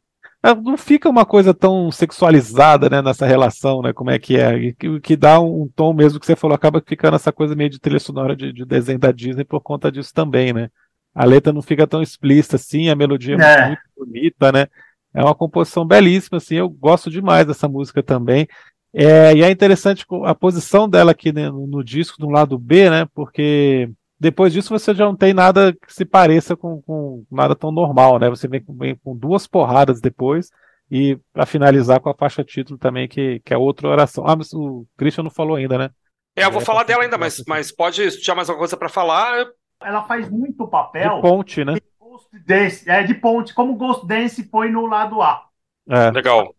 Speaker 3: não fica uma coisa tão sexualizada, né, nessa relação, né, como é que é, e que, que dá um, tom mesmo que você falou, acaba ficando essa coisa meio de trilha sonora de, de, desenho da Disney por conta disso também, né. A letra não fica tão explícita assim, a melodia é, é. muito bonita, né, é uma composição belíssima, assim, eu gosto demais dessa música também, é, e é interessante a posição dela aqui né, no, no disco, no lado B, né, porque depois disso você já não tem nada que se pareça com, com nada tão normal, né? Você vem, vem com duas porradas depois e para finalizar com a faixa título também, que, que é outra oração. Ah, mas o Christian não falou ainda, né?
Speaker 1: É, eu vou é, falar dela ainda, mas, mas pode, se tiver mais alguma coisa para falar.
Speaker 2: Ela faz muito papel.
Speaker 3: De ponte, né?
Speaker 2: De Ghost Dance, é, de ponte, como Ghost Dance foi no lado A.
Speaker 1: É. Legal.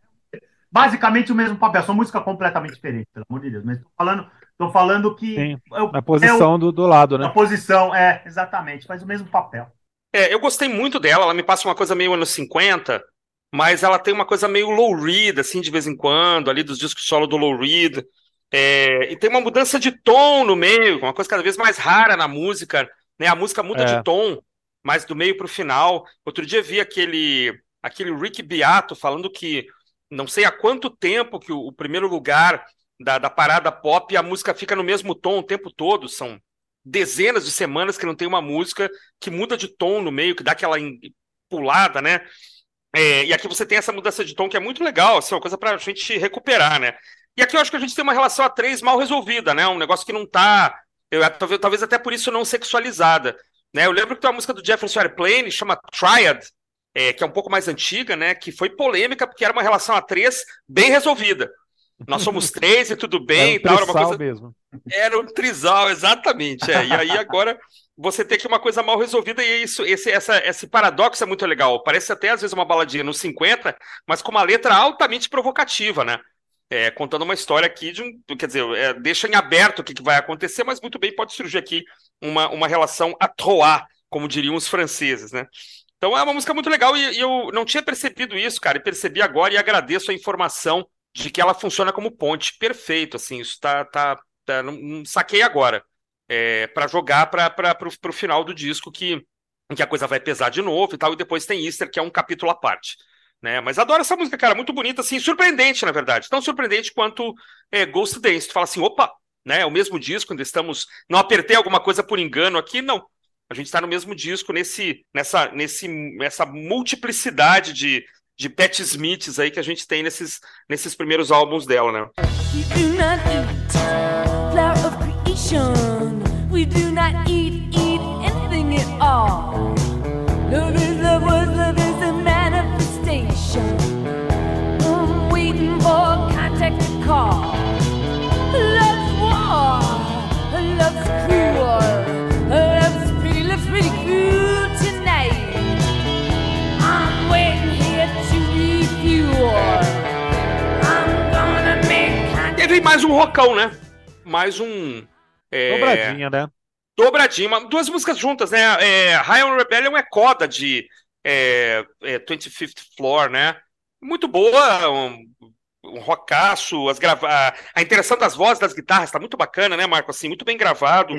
Speaker 2: Basicamente o mesmo papel, são músicas completamente diferentes, pelo amor de Deus. Mas tô falando Estou falando que.
Speaker 3: Sim, a posição é o, do, do lado, né?
Speaker 2: A posição, é, exatamente, faz o mesmo papel.
Speaker 1: É, eu gostei muito dela, ela me passa uma coisa meio anos 50, mas ela tem uma coisa meio low read, assim, de vez em quando, ali dos discos solo do low read. É, e tem uma mudança de tom no meio, uma coisa cada vez mais rara na música, né? A música muda é. de tom, mas do meio para o final. Outro dia vi aquele, aquele Rick Beato falando que não sei há quanto tempo que o, o primeiro lugar da, da parada pop a música fica no mesmo tom o tempo todo. São dezenas de semanas que não tem uma música que muda de tom no meio, que dá aquela pulada, né? É, e aqui você tem essa mudança de tom que é muito legal, assim, uma coisa pra gente recuperar, né? E aqui eu acho que a gente tem uma relação a três mal resolvida, né? Um negócio que não tá. Eu, talvez, talvez até por isso não sexualizada. Né? Eu lembro que tem uma música do Jefferson Airplane, chama Triad, é, que é um pouco mais antiga, né? Que foi polêmica porque era uma relação a três bem resolvida. Nós somos três e tudo bem.
Speaker 3: Era um tal, era uma coisa... mesmo.
Speaker 1: Era um trisal, exatamente. É. E aí agora você tem que uma coisa mal resolvida e isso, esse, essa, esse paradoxo é muito legal. Parece até às vezes uma baladinha nos 50, mas com uma letra altamente provocativa, né? É, contando uma história aqui de um. Quer dizer, é, deixa em aberto o que, que, vai acontecer, mas muito bem pode surgir aqui uma, uma relação à trois, como diriam os franceses, né? Então é uma música muito legal e, e eu não tinha percebido isso, cara, e percebi agora e agradeço a informação de que ela funciona como ponte. Perfeito, assim, isso tá. tá, tá não, não saquei agora. É, para jogar para o final do disco, que, que a coisa vai pesar de novo e tal, e depois tem Easter, que é um capítulo à parte. Né? Mas adoro essa música, cara, muito bonita, assim, surpreendente, na verdade. Tão surpreendente quanto é, Ghost Dance. Tu fala assim, opa, né? É o mesmo disco, ainda estamos. Não apertei alguma coisa por engano aqui, não. A gente está no mesmo disco, nesse, nessa, nesse, nessa multiplicidade de, de Pat Smiths aí que a gente tem nesses, nesses primeiros álbuns dela, né?
Speaker 4: We do not eat flower of creation. We do not eat, eat anything at all. Love is love was love
Speaker 1: mais um rocão, né? Mais um. é,
Speaker 3: Dobradinha, né?
Speaker 1: Dobradinha, uma- duas músicas juntas, né? É, High on Rebellion é coda de é, é, 25th Floor, né? Muito boa, um, um rockaço, as grava a, interação das vozes das guitarras tá muito bacana, né, Marco? Assim, muito bem gravado.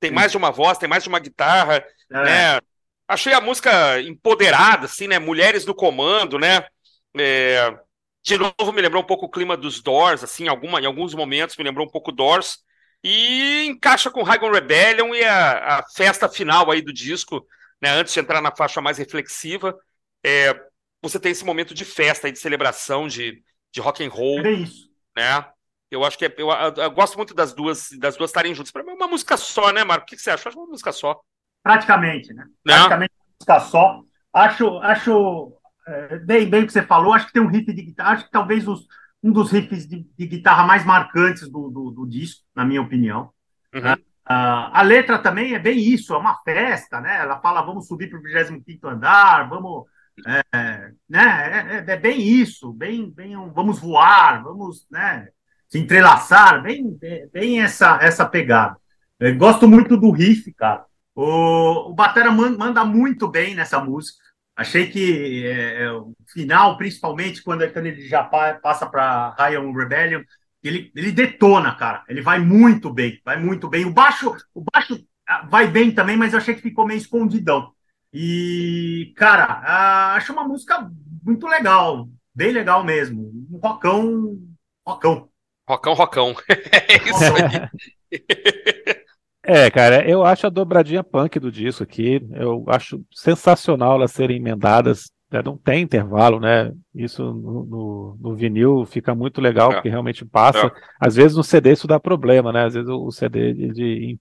Speaker 1: Tem mais de uma voz, tem mais de uma guitarra,
Speaker 2: É,
Speaker 1: né? Achei a música empoderada, assim, né? Mulheres no comando, né? É, de novo, me lembrou um pouco o clima dos Doors, assim, em alguma, em alguns momentos me lembrou um pouco Doors. E encaixa com High on Rebellion e a, a festa final aí do disco, né? Antes de entrar na faixa mais reflexiva, é, você tem esse momento de festa aí, de celebração, de, de rock and roll,
Speaker 2: é isso.
Speaker 1: né? Eu acho que é, eu, eu- gosto muito das duas das duas estarem juntas. Para mim é uma música só, né, Marco? O que que você acha? Eu acho uma música só.
Speaker 2: Praticamente, né?
Speaker 1: Né?
Speaker 2: Praticamente uma música só. Acho, acho é, bem, bem o que você falou. Acho que tem um riff de guitarra. Acho que talvez os- um dos riffs de, de guitarra mais marcantes do, do, do disco, na minha opinião.
Speaker 1: Uhum.
Speaker 2: Ah, a letra também é bem isso, é uma festa, né? Ela fala, vamos subir para o 25 andar, vamos. É, né? É, é- é bem isso, bem, bem um, vamos voar, vamos né? se entrelaçar, bem, bem- essa, essa pegada. Eu gosto muito do riff, cara. O, o Batera man- manda muito bem nessa música. Achei que é, é, o final, principalmente quando, quando ele já pa- passa para on Rebellion, ele, ele detona, cara. Ele vai muito bem, vai muito bem. O baixo, o baixo ah, vai bem também, mas eu achei que ficou meio escondidão. E, cara, ah, acho uma música muito legal, bem legal mesmo. Um rockão, rockão.
Speaker 1: Rocão, rocão. É isso aí.
Speaker 3: É, cara, eu acho a dobradinha punk do disco aqui, eu acho sensacional elas serem emendadas, né, não tem intervalo, né? Isso no, no- no vinil fica muito legal,
Speaker 1: É.
Speaker 3: porque realmente passa.
Speaker 1: É.
Speaker 3: Às vezes no CD isso dá problema, né? Às vezes o o CD ele im-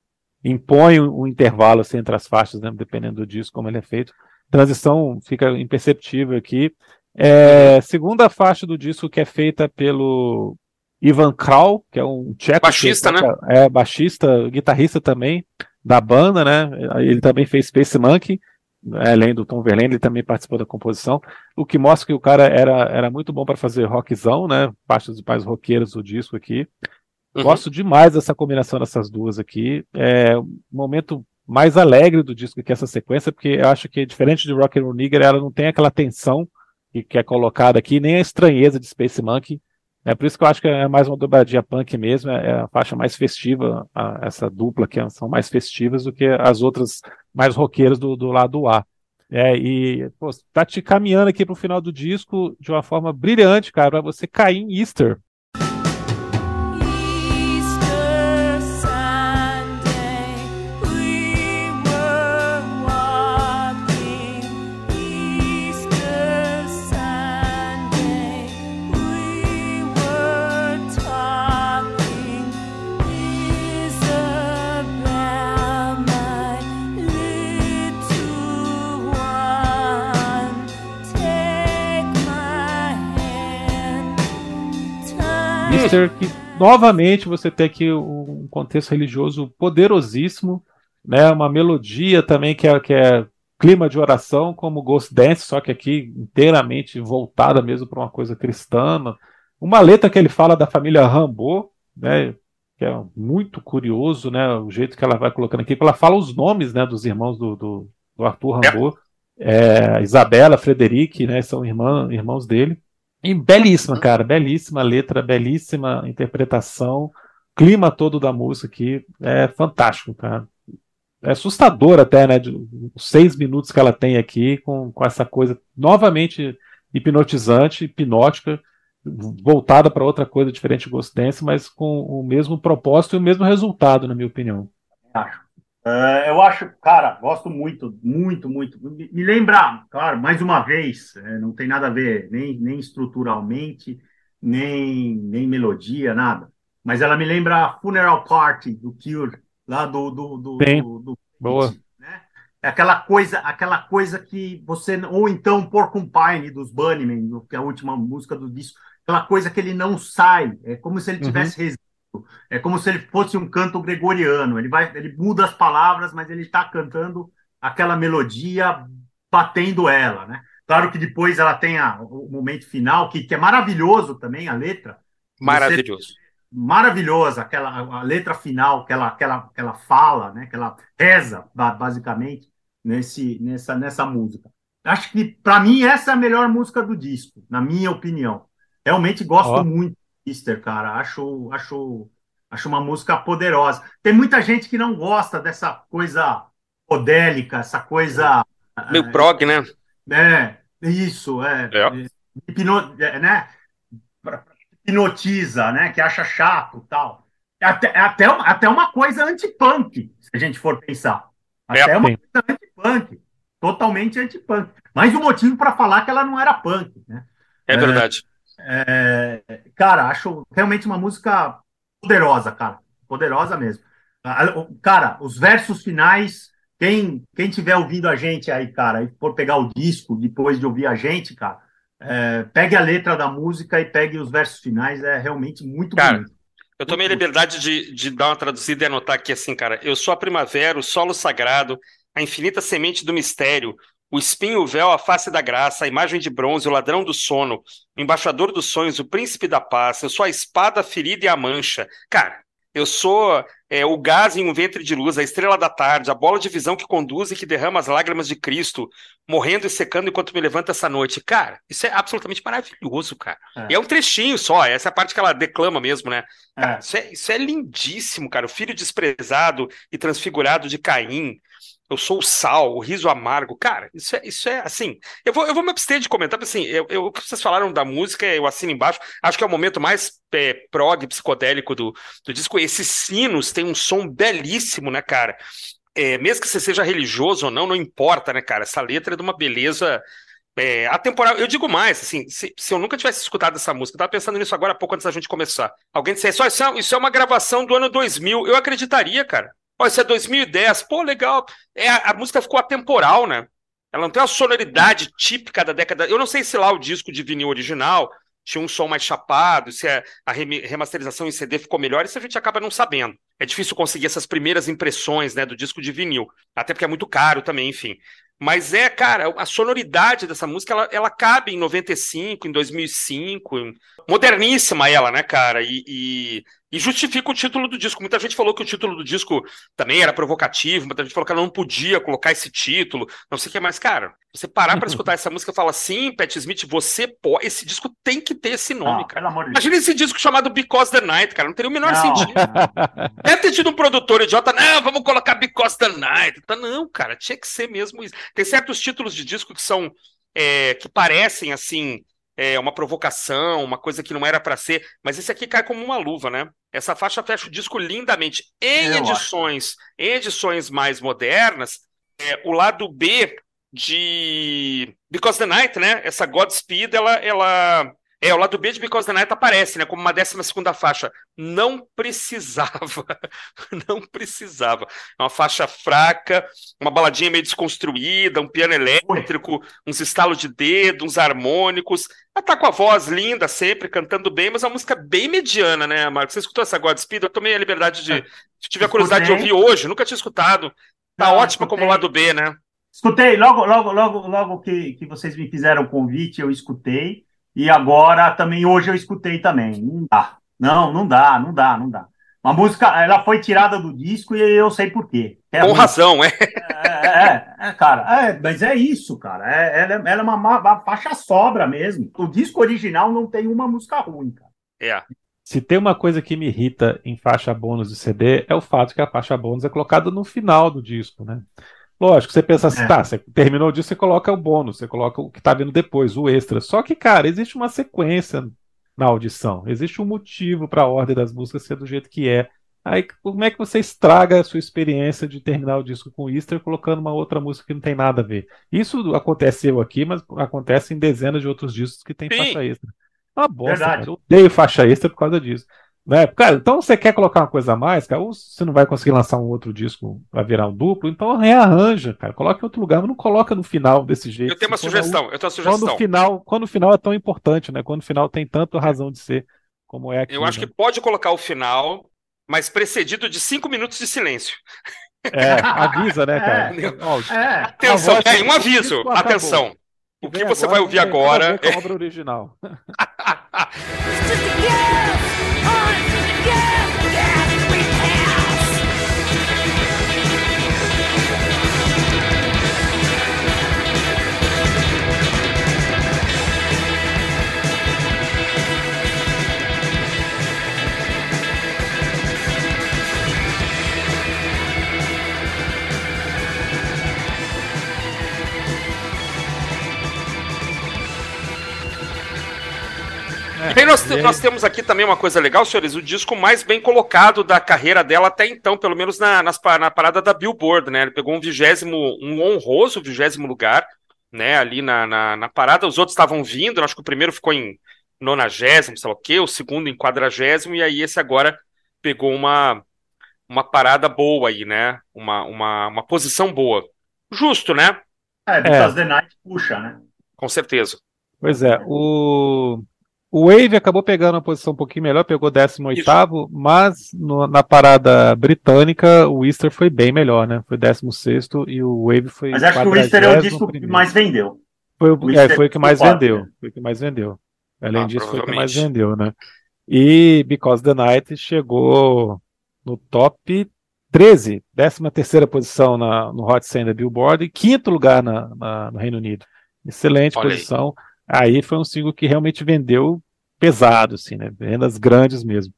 Speaker 3: impõe um um intervalo assim, entre as faixas, né? Dependendo do disco, como ele é feito. Transição fica imperceptível aqui. É, segunda faixa do disco que é feita pelo Ivan Kral, que é um tcheco. que
Speaker 1: Baixista, né?
Speaker 3: toca- É, baixista, guitarrista também da banda, né? Ele também fez Space Monkey, né, além do Tom Verlaine, ele também participou da composição, o que mostra que o cara era, era muito bom para fazer rockzão, né? Faixas mais roqueiras do disco aqui.
Speaker 1: Uhum.
Speaker 3: Gosto demais dessa combinação dessas duas aqui. É o momento mais alegre do disco que essa sequência, porque eu acho que diferente de Rock and Roll Nigger, ela não tem aquela tensão que, que é colocada aqui, nem a estranheza de Space Monkey. É por isso que eu acho que é mais uma dobradinha punk mesmo, é é a faixa mais festiva, a- essa dupla que são mais festivas do que as outras mais roqueiras do, do lado A. É, e pô, tá te caminhando aqui pro final do disco de uma forma brilhante, cara, pra você cair em. Easter
Speaker 4: Easter,
Speaker 3: que novamente você tem aqui um contexto religioso poderosíssimo, né? Uma melodia também que é, que é clima de oração, como Ghost Dance, só que aqui inteiramente voltada mesmo para uma coisa cristã. Uma letra que ele fala da família Rambo, né? Que é muito curioso, né? O jeito que ela vai colocando aqui, ela fala os nomes, né? Dos irmãos do, do, do Arthur Rambo. É, Isabela, Frederic, né? São irmã, irmãos dele. E belíssima, cara, belíssima letra, belíssima interpretação, clima todo da música aqui, é fantástico, cara. É assustador até, né, os seis minutos que ela tem aqui, com, com essa coisa novamente hipnotizante, hipnótica, voltada para outra coisa diferente de Ghost Dance, mas com o mesmo propósito e o mesmo resultado, na minha opinião.
Speaker 2: Acho. É, eu acho, cara, gosto muito, muito, muito. Me, me lembra, claro, mais uma vez, é, não tem nada a ver nem, nem estruturalmente, nem, nem melodia, nada. Mas ela me lembra a Funeral Party do Cure, lá do do, do,
Speaker 3: Bem,
Speaker 2: do, do
Speaker 3: boa.
Speaker 2: né? É aquela coisa, aquela coisa que você ou então Porcupine dos Bunnymen, que é a última música do disco, aquela coisa que ele não sai, é como se ele
Speaker 3: Uhum.
Speaker 2: É como se ele fosse um canto gregoriano, ele vai, ele muda as palavras, mas ele está cantando aquela melodia, batendo ela, né? Claro que depois ela tem a- o momento final, que, que é maravilhoso também, a letra,
Speaker 1: Maravilhoso.
Speaker 2: maravilhosa, aquela a letra final que ela, que ela, que ela fala, né? Que ela reza, ba- basicamente, nesse, nessa, nessa música. Acho que, para mim, essa é a melhor música do disco, na minha opinião. Realmente gosto
Speaker 3: Ó.
Speaker 2: muito Easter, cara. Acho, acho, acho uma música poderosa. Tem muita gente que não gosta dessa coisa odélica, essa coisa.
Speaker 1: Meio prog, né?
Speaker 2: É, isso, é.
Speaker 1: É.
Speaker 2: Hipno- é, né? Hipnotiza, né? Que acha chato tal. É Até, é até, uma- até uma coisa anti-punk, se a gente for pensar.
Speaker 1: É,
Speaker 2: Até uma
Speaker 3: sim.
Speaker 2: coisa anti-punk. Totalmente anti-punk. Mais um motivo para falar que ela não era punk, né?
Speaker 1: É verdade.
Speaker 2: É, cara, acho realmente uma música poderosa, cara. Poderosa mesmo. Cara, os versos finais, quem, quem tiver ouvindo a gente aí, cara, e for pegar o disco depois de ouvir a gente, cara, é, pegue a letra da música e pegue os versos finais, é realmente muito
Speaker 1: Cara,
Speaker 2: bonito.
Speaker 1: Eu tomei a liberdade de, de dar uma traduzida e anotar aqui assim, cara. Eu sou a primavera, o solo sagrado, a infinita semente do mistério, o espinho, o véu, a face da graça, a imagem de bronze, o ladrão do sono, o embaixador dos sonhos, o príncipe da paz. Eu sou a espada, a ferida e a mancha. Cara, eu sou é, o gás em um ventre de luz, a estrela da tarde, a bola de visão que conduz e que derrama as lágrimas de Cristo, morrendo e secando enquanto me levanta essa noite. Cara, isso é absolutamente maravilhoso, cara.
Speaker 2: É.
Speaker 1: E é um trechinho só, essa é a parte que ela declama mesmo, né? Cara,
Speaker 2: É.
Speaker 1: isso é, isso é lindíssimo, cara. O filho desprezado e transfigurado de Caim. Eu sou o sal, o riso amargo. Cara, isso é, isso é assim. Eu vou, eu vou me abster de comentar, porque assim, eu, eu- vocês falaram da música, eu assino embaixo. Acho que é o momento mais é, prog, psicodélico do, do disco. Esses sinos têm um som belíssimo, né, cara? É, mesmo que você seja religioso ou não, não importa, né, cara? Essa letra é de uma beleza é, atemporal. Eu digo mais, assim, se, se eu nunca tivesse escutado essa música, eu tava pensando nisso agora há pouco antes da gente começar. Alguém dissesse, ó, isso, é, isso é uma gravação do ano 2000. Eu acreditaria, cara. Ó, isso é 2010. Pô, legal. É, a, música ficou atemporal, né? Ela não tem uma sonoridade típica da década. Eu não sei se lá o disco de vinil original tinha um som mais chapado, se a, a remasterização em CD ficou melhor, isso a gente acaba não sabendo. É difícil conseguir essas primeiras impressões, né, do disco de vinil. Até porque é muito caro também, enfim. Mas é, cara, a sonoridade dessa música, ela, ela cabe em 95, em 2005, em- moderníssima ela, né, cara? E, e, e justifica o título do disco. Muita gente falou que o título do disco também era provocativo, muita gente falou que ela não podia colocar esse título, não sei o que mais. Cara, você parar pra escutar essa música e falar, sim, Pat Smith, você pode, esse disco tem que ter esse nome, cara. Imagina esse disco chamado Because the Night, cara, não teria o menor
Speaker 2: Não,
Speaker 1: sentido. Deve ter tido um produtor idiota, não, vamos colocar Because the Night. Tá, Não, cara, tinha que ser mesmo isso. Tem certos títulos de disco que são, é, que parecem, assim, é, uma provocação, uma coisa que não era pra ser, mas esse aqui cai como uma luva, né? Essa faixa fecha o disco lindamente. Em
Speaker 2: Eu acho.
Speaker 1: edições, em edições mais modernas, é, o lado B de Because the Night, né? Essa Godspeed, ela, ela é, o lado B de Because the Night aparece, né, como uma décima segunda faixa. Não precisava, não precisava. É uma faixa fraca, uma baladinha meio desconstruída, um piano elétrico, uns estalos de dedo, uns harmônicos. Ela tá com a voz linda sempre, cantando bem, mas é uma música bem mediana, né, Marcos? Você escutou essa Godspeed? Eu tomei a liberdade de... Tive a curiosidade de ouvir hoje, nunca tinha escutado. Tá
Speaker 2: Não,
Speaker 1: ótima como lado B, né?
Speaker 2: Escutei, logo, logo, logo, logo que, que vocês me fizeram o convite, eu escutei. E agora também, hoje eu escutei também. Não dá. Não, não dá, não dá, não dá. Uma música, ela foi tirada do disco e eu sei por quê. É
Speaker 1: Com razão, é.
Speaker 2: É, é, é, cara, é, mas é isso, cara. É, ela, é- ela é uma, ma- uma faixa sobra mesmo. O disco original não tem uma música ruim, cara.
Speaker 1: É.
Speaker 3: Se tem uma coisa que me irrita em faixa bônus de CD, é o fato que a faixa bônus é colocada no final do disco, né? Lógico, você pensa assim,
Speaker 2: É.
Speaker 3: tá, você terminou o disco, você coloca o bônus, você coloca o que tá vindo depois, o extra. Só que, cara, existe uma sequência na audição, existe um motivo para a ordem das músicas ser do jeito que é. Aí como é que você estraga a sua experiência de terminar o disco com Easter colocando uma outra música que não tem nada a ver? Isso aconteceu aqui, mas acontece em dezenas de outros discos que tem
Speaker 1: Sim.
Speaker 3: faixa extra. Uma bosta. Eu odeio faixa extra por causa disso. Né? Cara, então você quer colocar uma coisa a mais, cara, ou você não vai conseguir lançar um outro disco pra virar um duplo, então rearranja, cara. Coloca em outro lugar, mas não coloca no final desse jeito.
Speaker 1: Eu tenho uma
Speaker 3: na
Speaker 1: sugestão, eu tenho uma
Speaker 3: quando o
Speaker 1: sugestão.
Speaker 3: final, quando o final é tão importante, né? Quando o final tem tanta razão de ser como é aqui.
Speaker 1: Eu acho
Speaker 3: né?
Speaker 1: que pode colocar o final, mas precedido de cinco minutos de silêncio.
Speaker 3: É, avisa, né, cara?
Speaker 2: É.
Speaker 3: Ó,
Speaker 2: É,
Speaker 1: Atenção,
Speaker 3: voz-
Speaker 1: é, um aviso,
Speaker 3: acabou.
Speaker 1: atenção. O que você
Speaker 3: agora
Speaker 1: vai ouvir agora é
Speaker 3: a obra original.
Speaker 1: E aí nós,
Speaker 3: E aí?
Speaker 1: nós temos aqui também uma coisa legal, senhores, o disco mais bem colocado da carreira dela até então, pelo menos na, nas na parada da Billboard, né? Ele pegou um vigésimo, um honroso vigésimo lugar, né? Ali na, na, na parada, os outros estavam vindo, acho que o primeiro ficou em nonagésimo, sei lá o quê, o segundo em quadragésimo, e aí esse agora pegou uma, uma parada boa aí, né? Uma, uma, uma posição boa. Justo, né?
Speaker 2: é, Because the Night puxa, né?
Speaker 1: Com certeza.
Speaker 3: Pois é, o, o Wave acabou pegando uma posição um pouquinho melhor, pegou 18, mas no- na parada britânica o Easter foi bem melhor, né? Foi 16 e o Wave foi.
Speaker 2: Mas acho que o Easter é o disco que
Speaker 3: 41º.
Speaker 2: mais vendeu.
Speaker 3: Foi, o-
Speaker 2: o
Speaker 3: é,
Speaker 2: Easter
Speaker 3: foi o que mais vendeu.
Speaker 2: né?
Speaker 3: Foi o que mais vendeu. Além
Speaker 1: Ah,
Speaker 3: disso, foi o que mais vendeu, né? E Because the Night chegou no top 13, 13 terceira posição na, no Hot 100 da Billboard e quinto lugar na, na- no Reino Unido. Excelente
Speaker 1: Olha
Speaker 3: posição. Aí. Foi um single que realmente vendeu pesado, assim, né? Vendas grandes mesmo.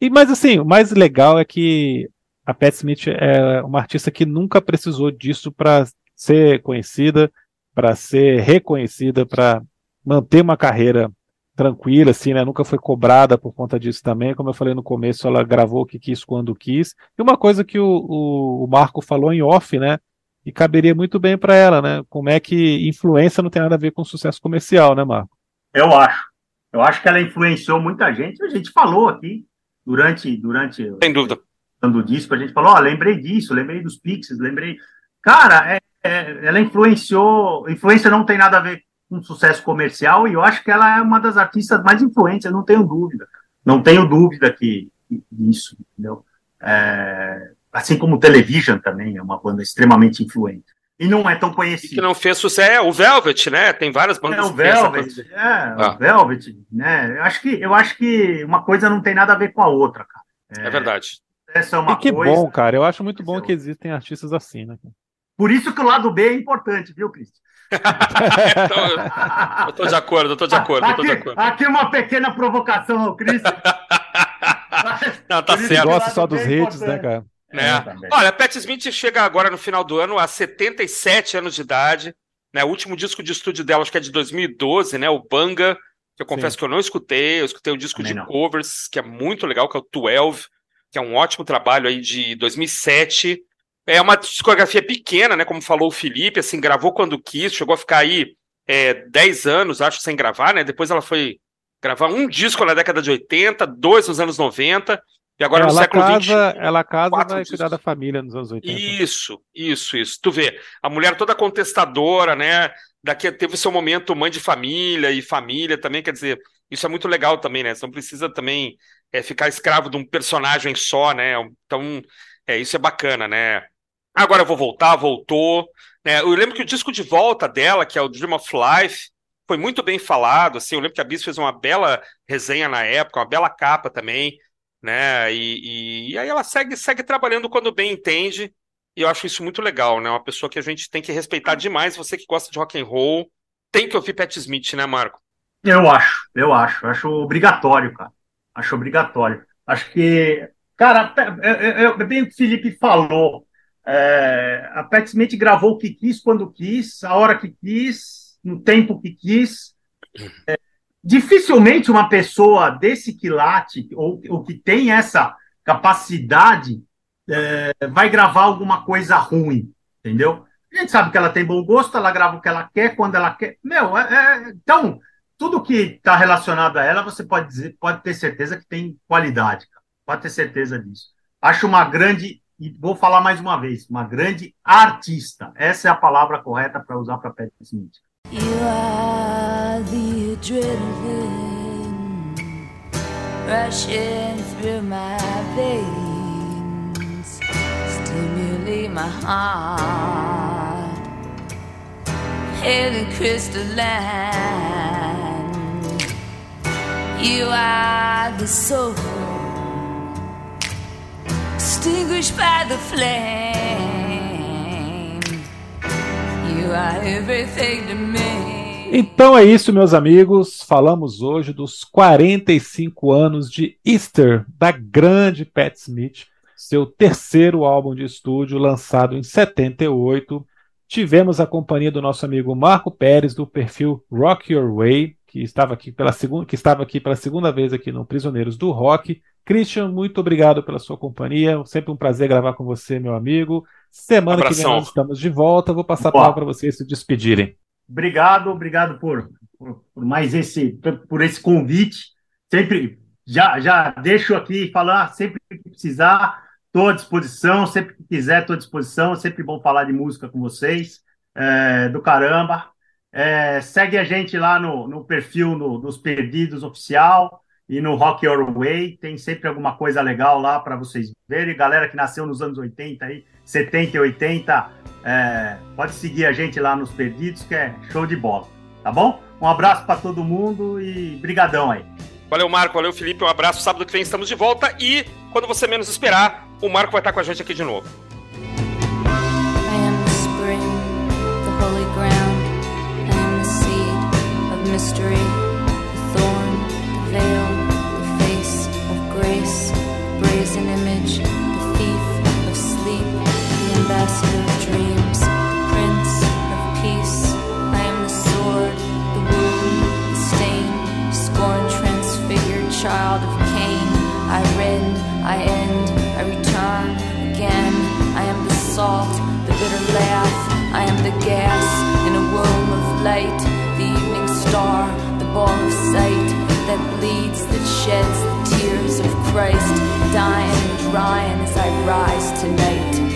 Speaker 3: E, mas assim, o mais legal é que a Pat Smith é uma artista que nunca precisou disso para ser conhecida, para ser reconhecida, para manter uma carreira tranquila, assim, né? Nunca foi cobrada por conta disso também. Como eu falei no começo, ela gravou o que quis quando quis. E uma coisa que o, o, o Marco falou em off, né? E caberia muito bem para ela, né? Como é que influência não tem nada a ver com sucesso comercial, né, Marco?
Speaker 2: Eu acho. Eu acho que ela influenciou muita gente. A gente falou aqui durante, durante
Speaker 1: Sem dúvida.
Speaker 2: o disco, a gente falou, ó, lembrei disso, lembrei dos Pixies, lembrei. Cara, é- é- ela influenciou. Influência não tem nada a ver com sucesso comercial, e eu acho que ela é uma das artistas mais influentes, eu não tenho dúvida. Não tenho dúvida que que- disso, entendeu? É, assim como o Television também é uma banda extremamente influente. E não é tão
Speaker 1: E que
Speaker 2: conhecida.
Speaker 1: não fez sucesso. É, o Velvet, né? Tem várias bandas
Speaker 2: É o Velvet, é,
Speaker 1: Ah.
Speaker 2: o Velvet, né? Eu acho que eu acho que uma coisa não tem nada a ver com a outra, cara.
Speaker 1: É verdade.
Speaker 2: Essa é uma
Speaker 3: e que
Speaker 2: coisa.
Speaker 3: bom, cara. Eu acho muito bom
Speaker 2: é
Speaker 3: que existem artistas assim, né?
Speaker 2: Por isso que o lado B é importante, viu, Cristian?
Speaker 1: Então, eu, tô de acordo, eu tô de acordo, eu tô de
Speaker 2: aqui,
Speaker 1: acordo.
Speaker 2: aqui uma pequena provocação ao Cristian.
Speaker 1: Não, tá certo.
Speaker 3: gosta só
Speaker 2: lado
Speaker 3: dos hits, né,
Speaker 2: importante.
Speaker 3: cara?
Speaker 1: Né? Olha, Pat Smith chega agora no final do ano a 77 anos de idade. Né? O último disco de estúdio dela, acho que é de 2012, né? O Banga, que eu confesso
Speaker 3: Sim.
Speaker 1: que eu não escutei. Eu escutei o disco
Speaker 2: Também
Speaker 1: de
Speaker 2: não.
Speaker 1: covers, que é muito legal, que é o 12, que é um ótimo trabalho aí de 2007. É uma discografia pequena, né? Como falou o Felipe, assim, gravou quando quis, chegou a ficar aí é, 10 anos, acho, sem gravar, né? Depois ela foi gravar um disco na década de 80, dois nos anos 90, e agora no
Speaker 3: ela
Speaker 1: século
Speaker 3: casa,
Speaker 1: 20.
Speaker 3: ela casa vai cuidar da família nos anos 80.
Speaker 1: Isso, isso, isso. Tu vê, a mulher toda contestadora, né? Daqui teve o seu momento mãe de família e família também, quer dizer, isso é muito legal também, né? Você não precisa também é, ficar escravo de um personagem só, né? Então, é, isso é bacana, né? Agora eu vou voltar, voltou. Né? Eu lembro que o disco de volta dela, que é o Dream of Life, foi muito bem falado. Assim, eu lembro que a Bis fez uma bela resenha na época, uma bela capa também, né? E, e, e aí ela segue, segue trabalhando quando bem entende. E eu acho isso muito legal, né? Uma pessoa que a gente tem que respeitar demais. Você que gosta de rock and roll, tem que ouvir Pat Smith, né, Marco?
Speaker 2: Eu acho, eu acho, eu acho obrigatório, cara. Acho obrigatório. Acho que, cara, é, é, é bem o que o Felipe falou. É, a Pat Smith gravou o que quis, quando quis, a hora que quis, no tempo que quis. É, dificilmente uma pessoa desse quilate, ou, ou que tem essa, capacidade, é, vai gravar alguma coisa ruim, entendeu? A gente sabe que ela tem bom gosto, ela grava o que ela quer, quando ela quer. Meu, é, é, então, tudo que está relacionado a ela, você pode dizer, pode ter certeza que tem qualidade, cara. pode ter certeza disso. Acho uma grande, e vou falar mais uma vez, uma grande artista. Essa é a palavra correta para usar para Pat Smith.
Speaker 4: You are the adrenaline rushing through my veins, stimulate my heart, pale crystalline. You are the soul, extinguished by the flame. You are everything to me.
Speaker 3: Então é isso, meus amigos. Falamos hoje dos 45 anos de Easter da grande Pat Smith, seu terceiro álbum de estúdio lançado em 78. Tivemos a companhia do nosso amigo Marco Pérez do perfil Rock Your Way, que estava aqui pela segunda, que estava aqui pela segunda vez aqui no Prisioneiros do Rock. Christian, muito obrigado pela sua companhia. Sempre um prazer gravar com você, meu amigo. Semana que vem nós estamos de volta. Vou passar a palavra para vocês se despedirem.
Speaker 2: Obrigado, obrigado por, por, por mais esse por esse convite. Sempre já já deixo aqui falar sempre que precisar, estou à disposição, sempre que quiser estou à disposição. Sempre bom falar de música com vocês, é, do caramba. É, segue a gente lá no, no perfil no, dos Perdidos Oficial e no Rock Your Way. Tem sempre alguma coisa legal lá para vocês verem. Galera que nasceu nos anos 80, aí, 70 e 80, é, pode seguir a gente lá nos Perdidos, que é show de bola. Tá bom? Um abraço para todo mundo e brigadão aí.
Speaker 1: Valeu, Marco. Valeu, Felipe. Um abraço. Sábado que vem estamos de volta. E quando você menos esperar, o Marco vai estar com a gente aqui de novo.
Speaker 4: I the gas in a womb of light, the evening star, the ball of sight that bleeds, that sheds the tears of Christ, dying and drying as I rise tonight.